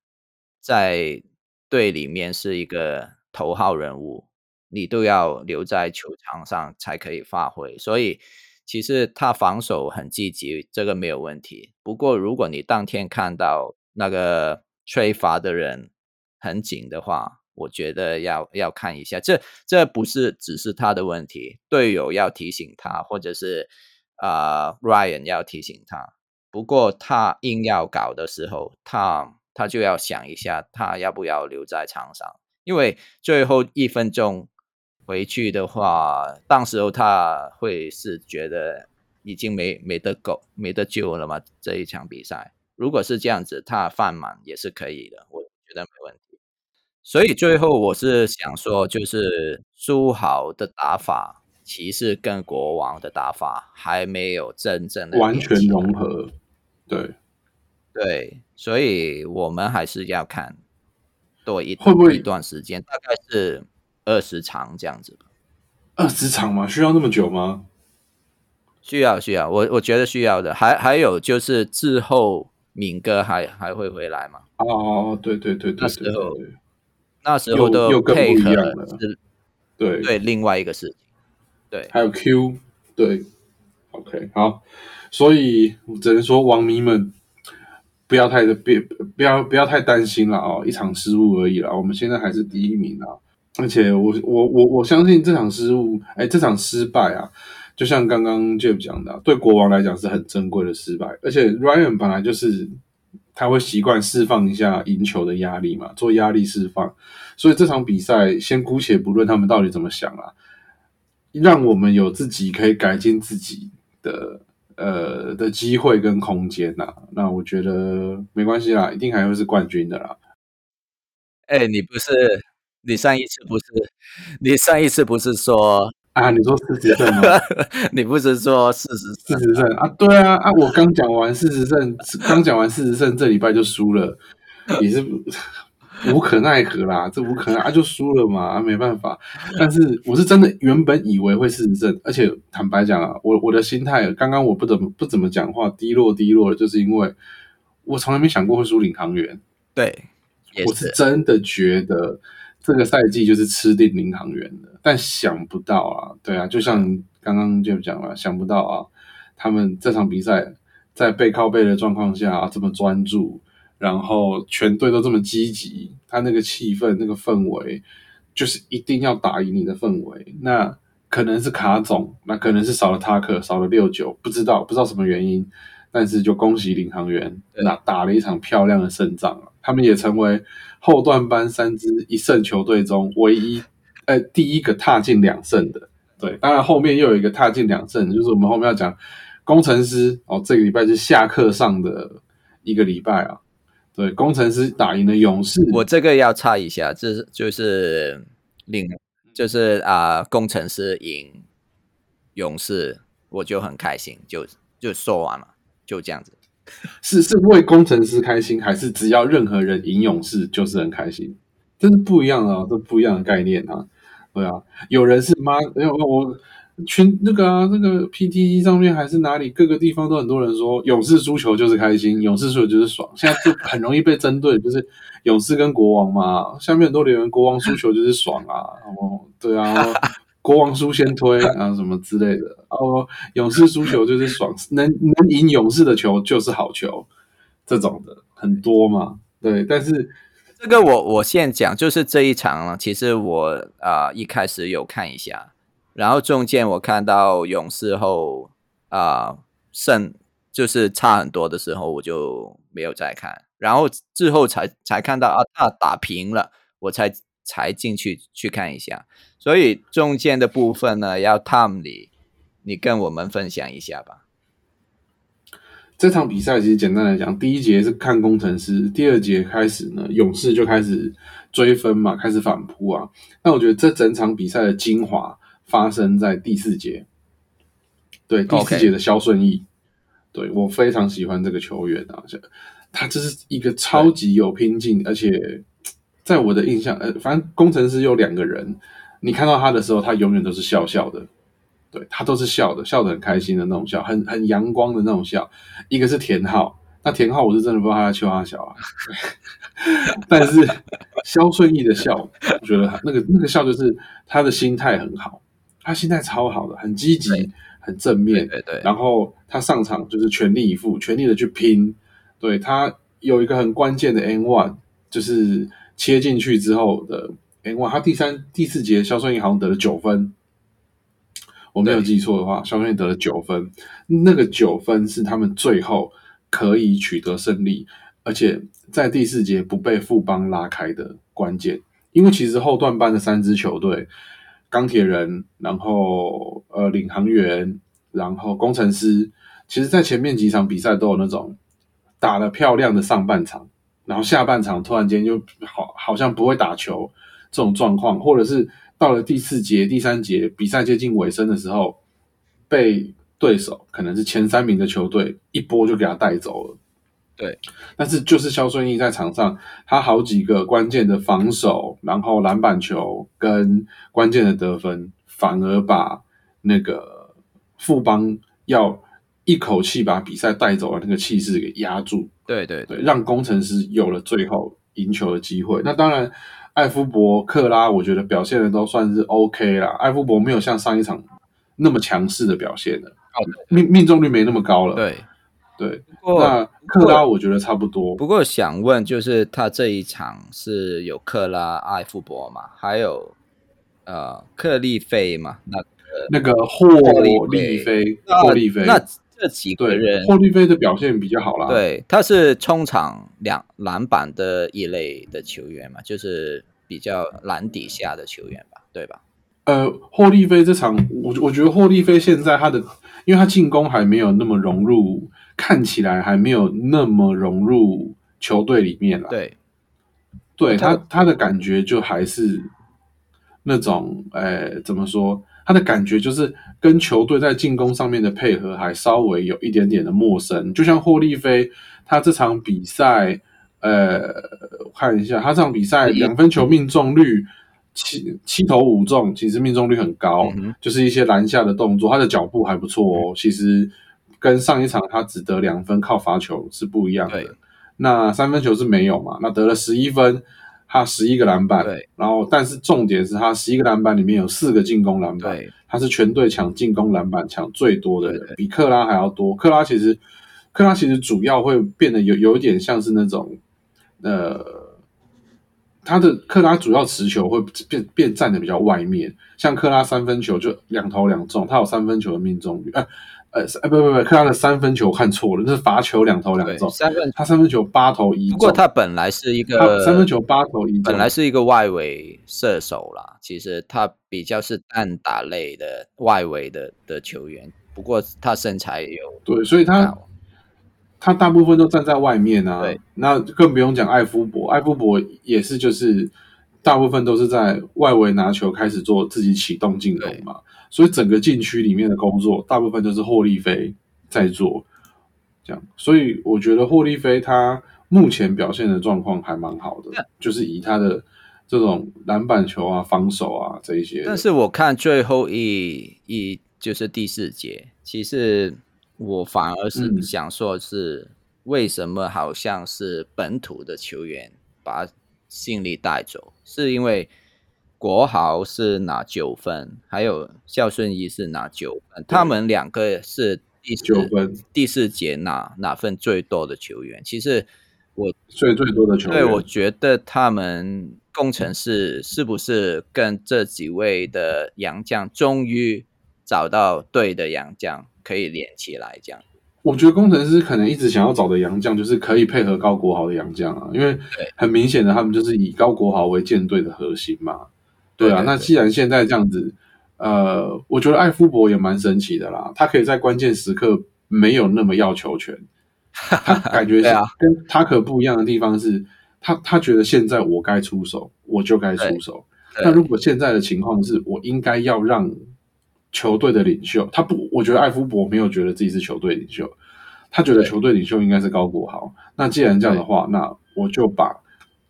在队里面是一个头号人物，你都要留在球场上才可以发挥。所以其实他防守很积极，这个没有问题。不过如果你当天看到那个吹罚的人很紧的话，我觉得要要看一下，这这不是只是他的问题，队友要提醒他，或者是啊 Ryan 要提醒他。不过他硬要搞的时候，他他就要想一下，他要不要留在场上，因为最后一分钟回去的话，当时候他会是觉得已经没没得救没得救了嘛。这一场比赛，如果是这样子，他犯满也是可以的，我觉得没问题。所以最后我是想说，就是苏豪的打法，骑士跟国王的打法还没有真正的完全融合。对，对，所以我们还是要看多一会不会一段时间，大概是二十场这样子吧。二十场吗？需要那么久吗？需要，需要，我我觉得需要的。还还有就是之后敏哥还还会回来吗？哦，对对对对，那时候对那时候的又更不配合一样了是对。对另外一个事情。对，还有 Q，对，OK，好，所以我只能说，网迷们不要太的别不要不要太担心了哦，一场失误而已啦，我们现在还是第一名啊，而且我我我我相信这场失误，哎，这场失败啊，就像刚刚 Jeff 讲的啊、对国王来讲是很珍贵的失败，而且 Ryan 本来就是他会习惯释放一下赢球的压力嘛，做压力释放，所以这场比赛先姑且不论他们到底怎么想啊，让我们有自己可以改进自己的呃的机会跟空间呐、那我觉得没关系啦，一定还会是冠军的啦。哎，你不是你上一次不是你上一次不是说啊，你说四十胜吗？你不是说四十四十胜啊，对啊啊！我刚讲完四十胜，刚讲完四十胜，这礼拜就输了，也是无可奈何啦，这无可奈啊，就输了嘛，啊，没办法。但是我是真的原本以为会四十胜，而且坦白讲啊，我我的心态，刚刚我不怎么不怎么讲话，低落低落的，就是因为我从来没想过会输领航员，对，也我是真的觉得这个赛季就是吃定领航员的，但想不到啊，对啊，就像刚刚就讲了，想不到啊，他们这场比赛在背靠背的状况下、这么专注，然后全队都这么积极，他那个气氛、那个氛围，就是一定要打赢你的氛围。那可能是卡总，那可能是少了塔克，少了六九，不知道不知道什么原因，但是就恭喜领航员，打打了一场漂亮的胜仗啊！他们也成为后段班三支一胜球队中唯一呃第一个踏进两胜的。对，当然后面又有一个踏进两胜，就是我们后面要讲工程师哦，这个礼拜是下课上的一个礼拜啊。对，工程师打赢了勇士，我这个要插一下，这是就是领就是啊、工程师赢勇士，我就很开心，就就说完了，就这样子。是是为工程师开心，还是只要任何人赢勇士就是很开心？这是不一样的啊，这不一样的概念啊。对啊，有人是妈，因为我群那个啊，那个 PTT 上面还是哪里各个地方都很多人说勇士输球就是开心，勇士输球就是爽。现在就很容易被针对，就是勇士跟国王嘛，下面很多留言国王输球就是爽啊，哦，对啊。国王输先推 啊，什么之类的哦。勇士输球就是爽，能能赢勇士的球就是好球，这种的很多嘛。对，但是这个我我现讲，就是这一场了，其实我啊、一开始有看一下，然后中间我看到勇士后啊、胜就是差很多的时候，我就没有再看，然后之后才才看到啊，他打平了，我才才进去去看一下，所以中间的部分呢，要 Tom 你你跟我们分享一下吧。这场比赛其实简单来讲，第一节是看工程师，第二节开始呢，勇士就开始追分嘛，开始反扑啊。那我觉得这整场比赛的精华发生在第四节，对第四节的肖顺义，对我非常喜欢这个球员啊，他这是一个超级有拼劲，而且在我的印象，呃，反正工程师有两个人，你看到他的时候，他永远都是笑笑的，对他都是笑的，笑得很开心的那种笑，很很阳光的那种笑。一个是田浩，那田浩我是真的不知道他在笑他笑啊，但是肖顺义的笑，我觉得那个那个笑就是他的心态很好，他心态超好的，很积极，很正面，对对，然后他上场就是全力以赴，全力的去拼。对他有一个很关键的 N one，就是切进去之后的 N one，他第三、第四节肖顺义好像得了九分，我没有记错的话，肖顺义得了九分，那个九分是他们最后可以取得胜利，而且在第四节不被富邦拉开的关键，因为其实后段班的三支球队，钢铁人，然后呃领航员，然后工程师，其实在前面几场比赛都有那种。打了漂亮的上半场，然后下半场突然间就好好像不会打球这种状况，或者是到了第四节、第三节比赛接近尾声的时候，被对手可能是前三名的球队一波就给他带走了。对，但是就是肖顺义在场上，他好几个关键的防守，然后篮板球跟关键的得分，反而把那个富邦要。一口气把比赛带走了，那个气势给压住，对对对，让工程师有了最后赢球的机会。那当然，艾夫伯、克拉，我觉得表现的都算是 OK 啦。艾夫伯没有像上一场那么强势的表现了，命命中率没那么高了。对对，那克拉我觉得差不多。不过想问，就是他这一场是有克拉、艾夫伯嘛？还有呃克利菲嘛？那那个霍利菲，霍利菲那。这几个人，霍利菲的表现比较好啦。对，他是冲场两篮板的一类的球员嘛，就是比较篮底下的球员吧，对吧？呃，霍利菲这场，我我觉得霍利菲现在他的，因为他进攻还没有那么融入，看起来还没有那么融入球队里面了。对，对他他的感觉就还是那种，呃，怎么说？他的感觉就是跟球队在进攻上面的配合还稍微有一点点的陌生，就像霍利菲，他这场比赛，呃，看一下他这场比赛两分球命中率七七投五中，其实命中率很高，就是一些篮下的动作，他的脚步还不错哦。其实跟上一场他只得两分靠罚球是不一样的，那三分球是没有嘛？那得了十一分。他十一个篮板，对，然后但是重点是他十一个篮板里面有四个进攻篮板，他是全队抢进攻篮板抢最多的人，比克拉还要多。克拉其实，克拉其实主要会变得有有一点像是那种，呃，他的克拉主要持球会变变站的比较外面，像克拉三分球就两投两中，他有三分球的命中率，哎。呃，哎，不不不，克拉的三分球看错了，那是罚球两投两中。三分，他三分球八投一中。不过他本来是一个三分球八投一中，本来是一个外围射手啦。其实他比较是单打类的外围的的球员。不过他身材有对，所以他他大部分都站在外面啊。对，那更不用讲艾夫伯，艾夫伯也是就是大部分都是在外围拿球开始做自己启动进攻嘛。所以整个禁区里面的工作，大部分都是霍利菲在做，这样。所以我觉得霍利菲他目前表现的状况还蛮好的，就是以他的这种篮板球啊、防守啊这一些。但是我看最后一一就是第四节，其实我反而是想说，是为什么好像是本土的球员把心力带走，是因为。国豪是拿九分，还有孝顺一是拿九分，他们两个是第九分第四节拿拿分最多的球员。其实我最最多的球员，对我觉得他们工程师是不是跟这几位的洋将终于找到对的洋将可以连起来？这样，我觉得工程师可能一直想要找的洋将就是可以配合高国豪的洋将啊，因为很明显的他们就是以高国豪为舰队的核心嘛。对啊，那既然现在这样子，呃，我觉得艾夫伯也蛮神奇的啦。他可以在关键时刻没有那么要求权，感觉是跟他可不一样的地方是，他他觉得现在我该出手，我就该出手。那如果现在的情况是我应该要让球队的领袖，他不，我觉得艾夫伯没有觉得自己是球队领袖，他觉得球队领袖应该是高国豪。那既然这样的话，那我就把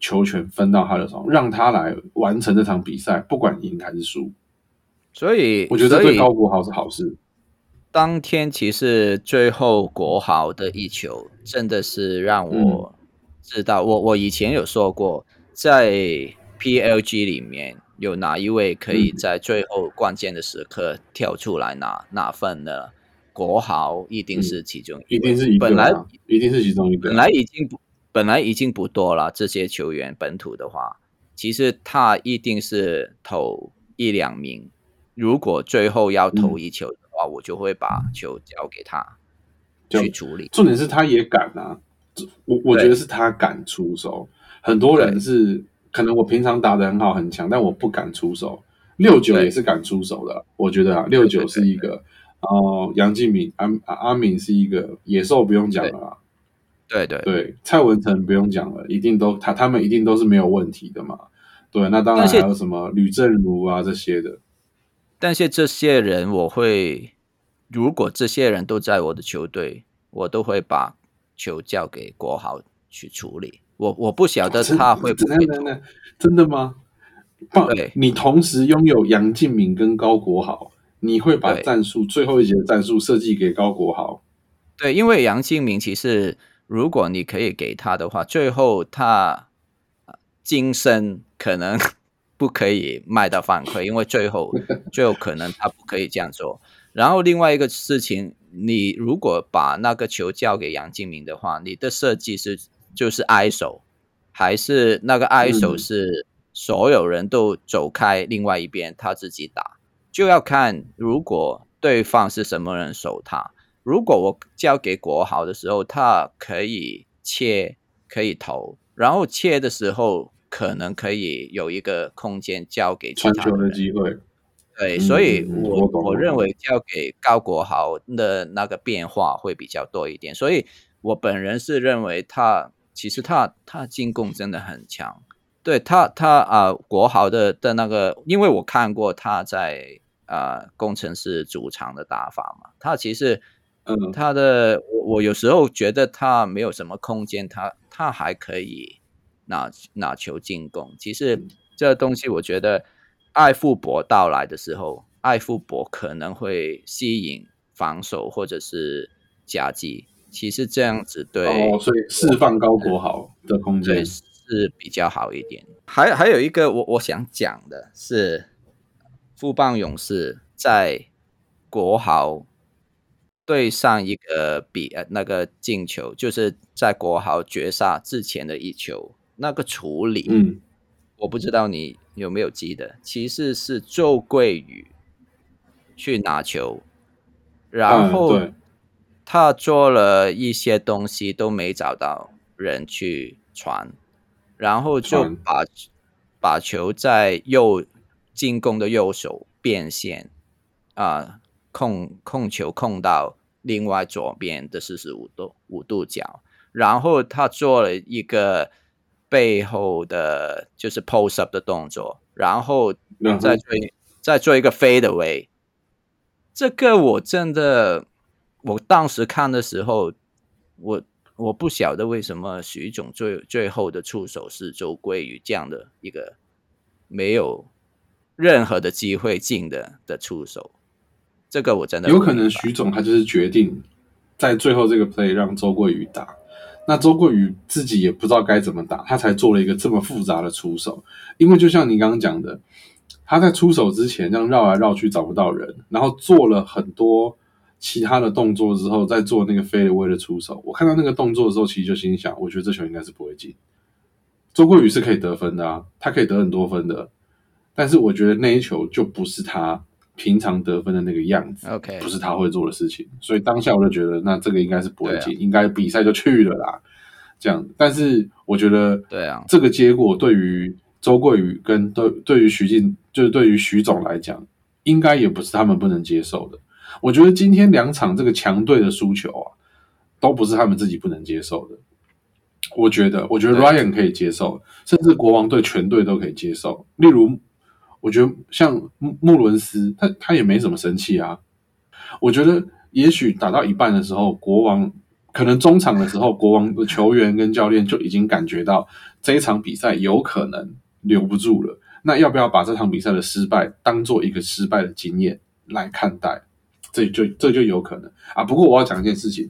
球权分到他的手，让他来完成这场比赛，不管赢还是输。所以我觉得对高国豪是好事。当天其实最后国豪的一球，真的是让我知道，我我以前有说过，在 PLG 里面有哪一位可以在最后关键的时刻跳出来拿拿分呢？国豪一定是其中，一定是一本来一定是其中一个，本来已经不本来已经不多了。这些球员本土的话，其实他一定是投一两名。如果最后要投一球。的话，我就会把球交给他去处理。重点是他也敢啊，我我觉得是他敢出手。很多人是可能我平常打的很好很强，但我不敢出手。六九也是敢出手的，我觉得啊，六九是一个，然后杨敬敏、阿阿敏是一个野兽，不用讲了。对对对，蔡文成不用讲了，一定都他他们一定都是没有问题的嘛。对，那当然还有什么吕正如啊这些的。但是这些人，我会如果这些人都在我的球队，我都会把球交给国豪去处理。我我不晓得他会不会真的吗？对，你同时拥有杨敬敏跟高国豪，你会把战术最后一节的战术设计给高国豪？对，因为杨敬敏其实如果你可以给他的话，最后他今生可能。不可以卖到反馈，因为最后 最后可能他不可以这样做。然后另外一个事情，你如果把那个球交给杨敬明的话，你的设计是就是挨手，还是那个挨手是所有人都走开，另外一边他自己打，就要看如果对方是什么人守他。如果我交给国豪的时候，他可以切可以投，然后切的时候。可能可以有一个空间交给其他的机会，对，所以我我认为交给高国豪的那个变化会比较多一点，所以我本人是认为他其实他他进攻真的很强，对他他啊国豪的的那个，因为我看过他在啊工程师主场的打法嘛，他其实嗯他的我我有时候觉得他没有什么空间，他他还可以。拿拿球进攻，其实这东西，我觉得艾富博到来的时候，艾富博可能会吸引防守或者是夹击。其实这样子对，哦，所以释放高国豪的空间是比较好一点。还还有一个，我我想讲的是，富邦勇士在国豪对上一个比呃那个进球，就是在国豪绝杀之前的一球。那个处理，嗯，我不知道你有没有记得，其实是周桂宇去拿球，然后他做了一些东西都没找到人去传，然后就把把球在右进攻的右手变线啊控控球控到另外左边的四十五度五度角，然后他做了一个。背后的就是 post up 的动作，然后再做再做一个飞的位。这个我真的，我当时看的时候，我我不晓得为什么徐总最最后的出手是周桂宇这样的一个没有任何的机会进的的出手。这个我真的有可能徐总他就是决定在最后这个 play 让周桂宇打。那周桂宇自己也不知道该怎么打，他才做了一个这么复杂的出手。因为就像你刚刚讲的，他在出手之前这样绕来绕去找不到人，然后做了很多其他的动作之后，再做那个飞的位的出手。我看到那个动作的时候，其实就心想，我觉得这球应该是不会进。周桂宇是可以得分的啊，他可以得很多分的，但是我觉得那一球就不是他。平常得分的那个样子，OK，不是他会做的事情，所以当下我就觉得，那这个应该是不会进，应该比赛就去了啦。这样，但是我觉得，对啊，这个结果对于周桂宇跟对对于徐静，就是对于徐总来讲，应该也不是他们不能接受的。我觉得今天两场这个强队的输球啊，都不是他们自己不能接受的。我觉得，我觉得 Ryan 可以接受，甚至国王队全队都可以接受。例如。我觉得像穆穆伦斯，他他也没怎么生气啊。我觉得也许打到一半的时候，国王可能中场的时候，国王的球员跟教练就已经感觉到这一场比赛有可能留不住了。那要不要把这场比赛的失败当做一个失败的经验来看待？这就这就有可能啊。不过我要讲一件事情，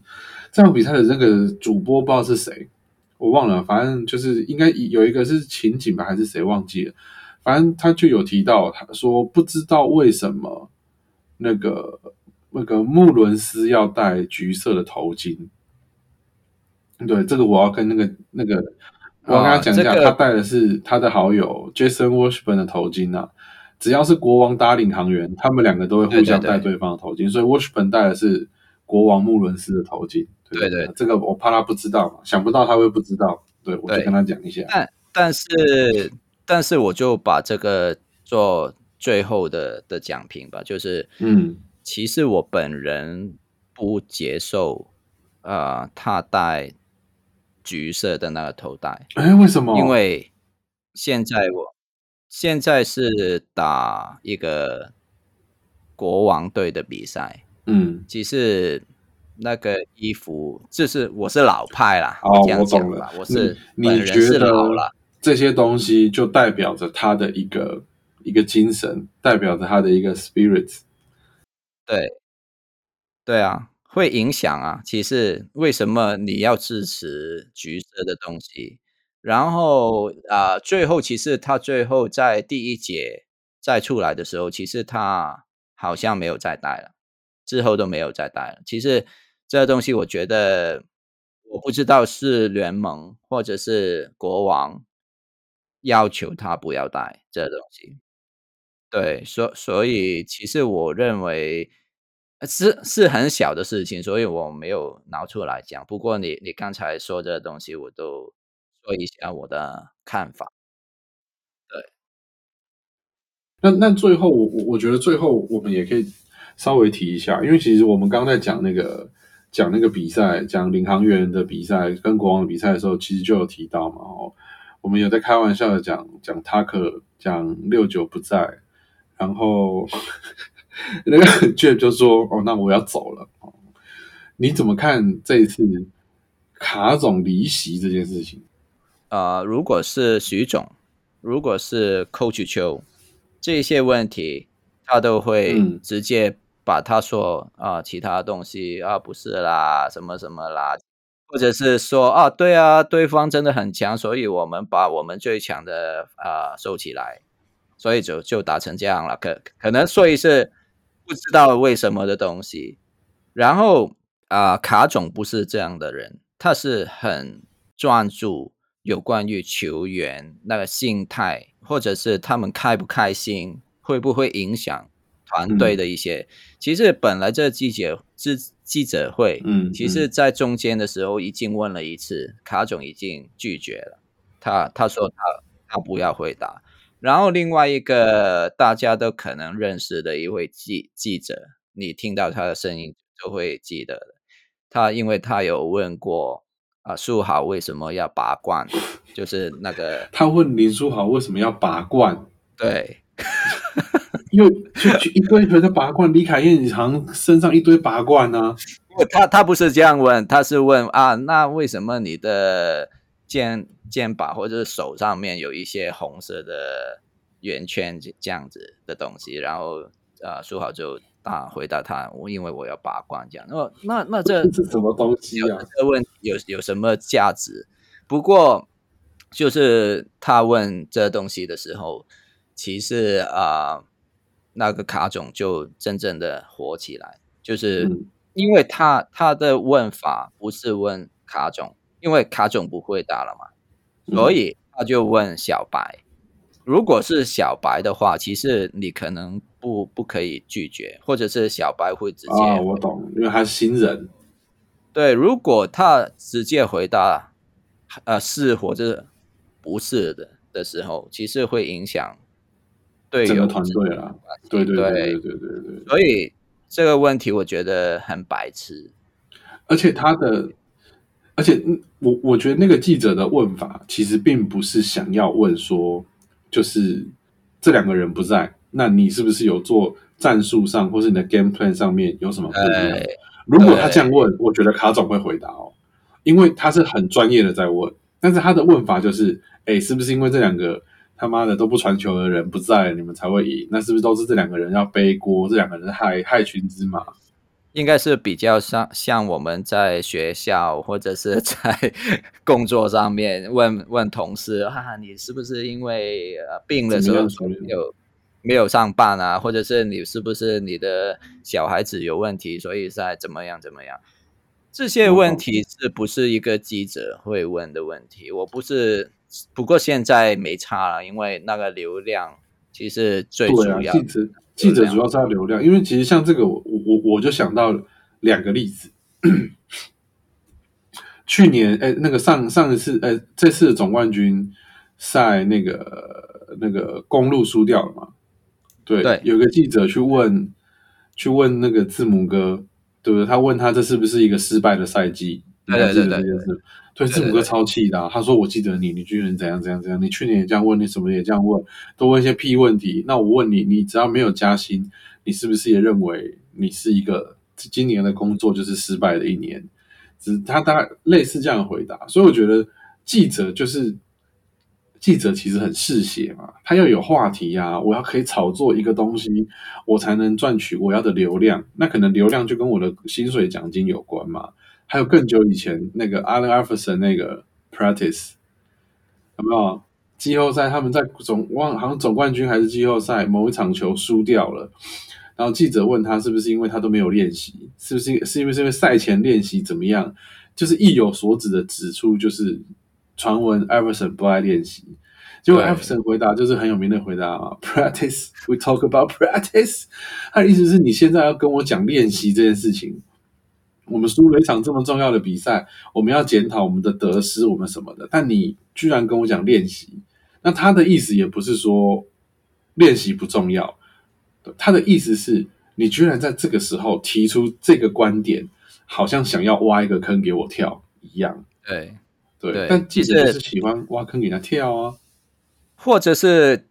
这场比赛的那个主播不知道是谁，我忘了，反正就是应该有一个是情景吧，还是谁忘记了？反正他就有提到，他说不知道为什么那个那个穆伦斯要戴橘色的头巾。对，这个我要跟那个那个，我要跟他讲一下，他戴的是他的好友 Jason Washburn 的头巾啊。只要是国王搭领航员，他们两个都会互相戴对方的头巾，所以 Washburn 戴的是国王穆伦斯的头巾。对对，这个我怕他不知道嘛，想不到他会不知道，对我就跟他讲一下。但但是。但是我就把这个做最后的的讲评吧，就是嗯，其实我本人不接受呃，他戴橘色的那个头带。哎，为什么？因为现在我现在是打一个国王队的比赛，嗯，其实那个衣服就是我是老派啦，哦，我懂了，我是本人是老了。这些东西就代表着他的一个一个精神，代表着他的一个 spirit。对，对啊，会影响啊。其实为什么你要支持橘色的东西？然后啊，最后其实他最后在第一节再出来的时候，其实他好像没有再戴了，之后都没有再戴了。其实这个东西，我觉得我不知道是联盟或者是国王。要求他不要带这东西，对，所所以其实我认为是是很小的事情，所以我没有拿出来讲。不过你你刚才说这东西，我都说一下我的看法。对，那那最后我我我觉得最后我们也可以稍微提一下，因为其实我们刚在讲那个讲那个比赛，讲领航员的比赛跟国王的比赛的时候，其实就有提到嘛，哦。我们有在开玩笑的讲讲他可讲六九不在，然后 那个 Jeff 就说：“哦，那我要走了。”你怎么看这一次卡总离席这件事情？啊，如果是徐总，如果是 Coach 邱，这些问题他都会直接把他说啊，其他东西啊，不是啦，什么什么啦。或者是说啊，对啊，对方真的很强，所以我们把我们最强的啊收起来，所以就就打成这样了。可可能所以是不知道为什么的东西。然后啊，卡总不是这样的人，他是很专注有关于球员那个心态，或者是他们开不开心，会不会影响。团队的一些，其实本来这记者记记者会，嗯，其实，在中间的时候已经问了一次，卡总已经拒绝了，他他说他他不要回答。然后另外一个大家都可能认识的一位记记者，你听到他的声音就会记得了。他因为他有问过啊，苏豪为什么要拔罐，就是那个他问林书豪为什么要拔罐，对。又就就一堆人在拔罐，李凯燕常身上一堆拔罐呢。他他不是这样问，他是问啊，那为什么你的肩肩膀或者是手上面有一些红色的圆圈这样子的东西？然后啊，苏豪就啊回答他，我因为我要拔罐这样。那那那这是什么东西啊？这个问有有什么价值？不过就是他问这东西的时候，其实啊。那个卡总就真正的火起来，就是因为他他的问法不是问卡总，因为卡总不会答了嘛，所以他就问小白。如果是小白的话，其实你可能不不可以拒绝，或者是小白会直接。啊，我懂，因为他是新人。对，如果他直接回答呃是或者不是的的时候，其实会影响。整个团队啦，对对对对。对对对，所以这个问题我觉得很白痴，而且他的，而且我我觉得那个记者的问法其实并不是想要问说，就是这两个人不在，那你是不是有做战术上或是你的 game plan 上面有什么不一样？如果他这样问，我觉得卡总会回答哦，因为他是很专业的在问，但是他的问法就是，哎，是不是因为这两个他妈的都不传球的人不在，你们才会赢？那是不是都是这两个人要背锅？这两个人害害群之马？应该是比较像像我们在学校或者是在工作上面问问同事啊，你是不是因为呃病的时候没有没有上班啊，或者是你是不是你的小孩子有问题，所以在怎么样怎么样？这些问题是不是一个记者会问的问题？我不是，不过现在没差了，因为那个流量其实最主要。记者记者主要是要流量，因为其实像这个，我我我就想到两个例子。去年哎，那个上上一次哎，这次的总冠军赛那个那个公路输掉了嘛？对，对有个记者去问去问那个字母哥，对不对？他问他这是不是一个失败的赛季？对对对对对，对字母哥超气的、啊，他说：“我记得你，你居然怎样怎样怎样，你去年也这样问，你什么也这样问，都问一些屁问题。那我问你，你只要没有加薪，你是不是也认为你是一个今年的工作就是失败的一年？”只他大概类似这样的回答，所以我觉得记者就是记者，其实很嗜血嘛，他要有话题呀、啊，我要可以炒作一个东西，我才能赚取我要的流量。那可能流量就跟我的薪水奖金有关嘛。还有更久以前那个 Allen Iverson 那个 practice 有没有季后赛？他们在总忘好像总冠军还是季后赛某一场球输掉了。然后记者问他是不是因为他都没有练习，是不是是因为是因为赛前练习怎么样？就是意有所指的指出，就是传闻 Iverson 不爱练习。结果 Iverson 回答就是很有名的回答啊，Practice we talk about practice。他的意思是你现在要跟我讲练习这件事情。我们输了一场这么重要的比赛，我们要检讨我们的得失，我们什么的。但你居然跟我讲练习，那他的意思也不是说练习不重要。他的意思是，你居然在这个时候提出这个观点，好像想要挖一个坑给我跳一样。对对，但记者就是喜欢挖坑给他跳啊。或者是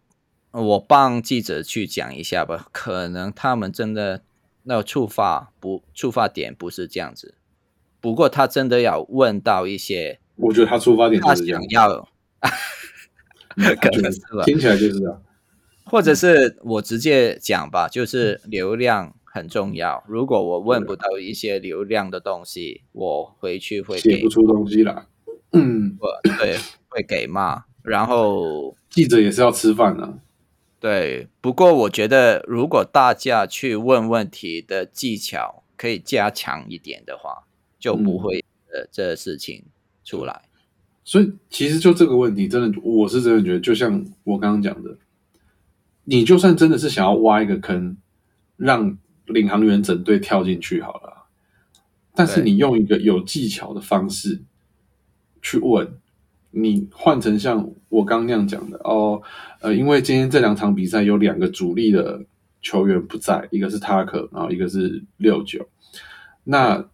我帮记者去讲一下吧，可能他们真的那触发不触发点不是这样子。不过他真的要问到一些，我觉得他出发点他想要，可能是吧？听起来就是这样。或者是我直接讲吧，就是流量很重要。如果我问不到一些流量的东西，我回去会写不出东西来。嗯，我对会给骂。然后记者也是要吃饭的、啊。对，不过我觉得如果大家去问问题的技巧可以加强一点的话，就不会呃这事情出来。所以其实就这个问题，真的我是真的觉得，就像我刚刚讲的。你就算真的是想要挖一个坑，让领航员整队跳进去好了，但是你用一个有技巧的方式去问，你换成像我刚那样讲的哦，呃，因为今天这两场比赛有两个主力的球员不在，一个是塔克，然后一个是六九，那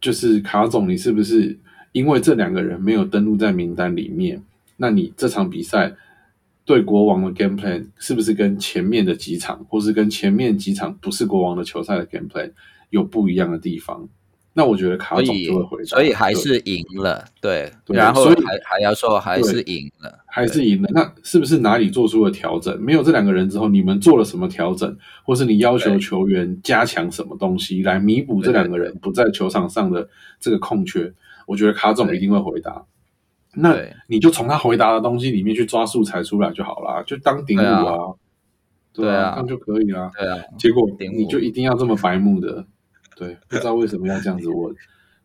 就是卡总，你是不是因为这两个人没有登录在名单里面，那你这场比赛？对国王的 game plan 是不是跟前面的几场，或是跟前面几场不是国王的球赛的 game plan 有不一样的地方？那我觉得卡总就会回答，所以还是赢了，对，对然后还还要说还是赢了，还是赢了。那是不是哪里做出了调整？没有这两个人之后，你们做了什么调整，或是你要求球员加强什么东西来弥补这两个人不在球场上的这个空缺？我觉得卡总一定会回答。那你就从他回答的东西里面去抓素材出来就好了，就当顶五啊，对啊，这样就可以了。对啊，结果你就一定要这么白目的，对，不知道为什么要这样子 问，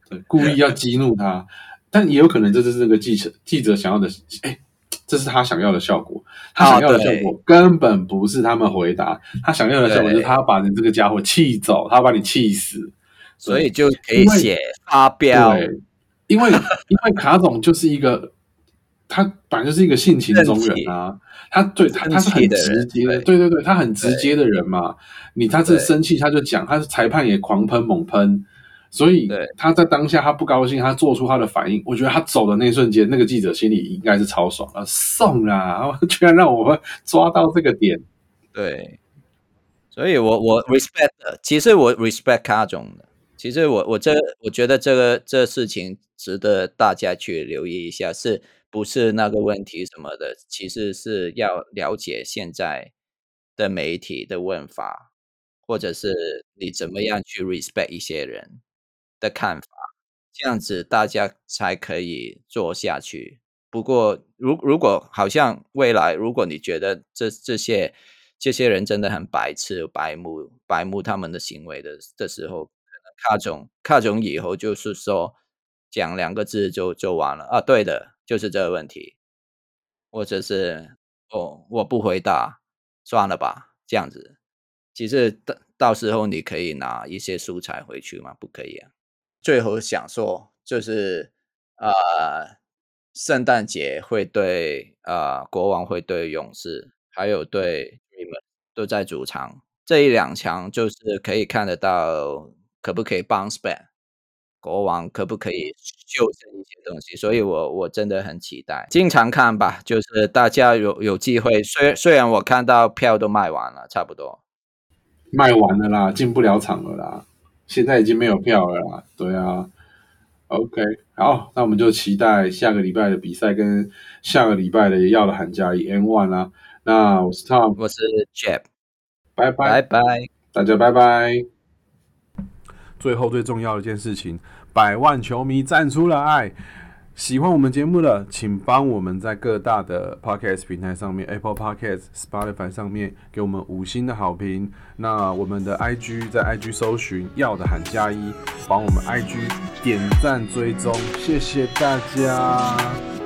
对，故意要激怒他，但也有可能这就是这个记者记者想要的，哎，这是他想要的效果，他想要的效果根本不是他们回答，他想要的效果就是他要把你这个家伙气走，他要把你气死，所以就可以写发飙。因为因为卡总就是一个，他本来就是一个性情中人啊，他对他他是很直接的，对对对，他很直接的人嘛。你他这生气他就讲，他是裁判也狂喷猛喷，所以他在当下他不高兴，他做出他的反应。我觉得他走的那一瞬间，那个记者心里应该是超爽啊，送啊，居然让我们抓到这个点。对，所以我我 respect，其实我 respect 卡总的。其实我我这我觉得这个这事情值得大家去留意一下，是不是那个问题什么的？其实是要了解现在的媒体的问法，或者是你怎么样去 respect 一些人的看法，这样子大家才可以做下去。不过，如如果好像未来，如果你觉得这这些这些人真的很白痴、白目、白目他们的行为的的时候，可能卡总卡总以后就是说讲两个字就就完了啊，对的，就是这个问题，或者是哦，我不回答，算了吧，这样子。其实到到时候你可以拿一些素材回去吗？不可以啊。最后想说就是呃。圣诞节会对呃国王会对勇士，还有对你们都在主场这一两强，就是可以看得到可不可以 bounce back，国王可不可以修正一些东西，所以我我真的很期待，经常看吧，就是大家有有机会，虽虽然我看到票都卖完了，差不多卖完了啦，进不了场了啦，现在已经没有票了啦，对啊。OK，好，那我们就期待下个礼拜的比赛跟下个礼拜的要的寒假一 N One 啦。那我是 Tom，我是 Jeff，拜拜拜拜，大家拜拜。最后最重要的一件事情，百万球迷站出来。喜欢我们节目的，请帮我们在各大的 podcast 平台上面，Apple Podcast、Spotify 上面给我们五星的好评。那我们的 IG 在 IG 搜寻要的喊加一，帮我们 IG 点赞追踪，谢谢大家。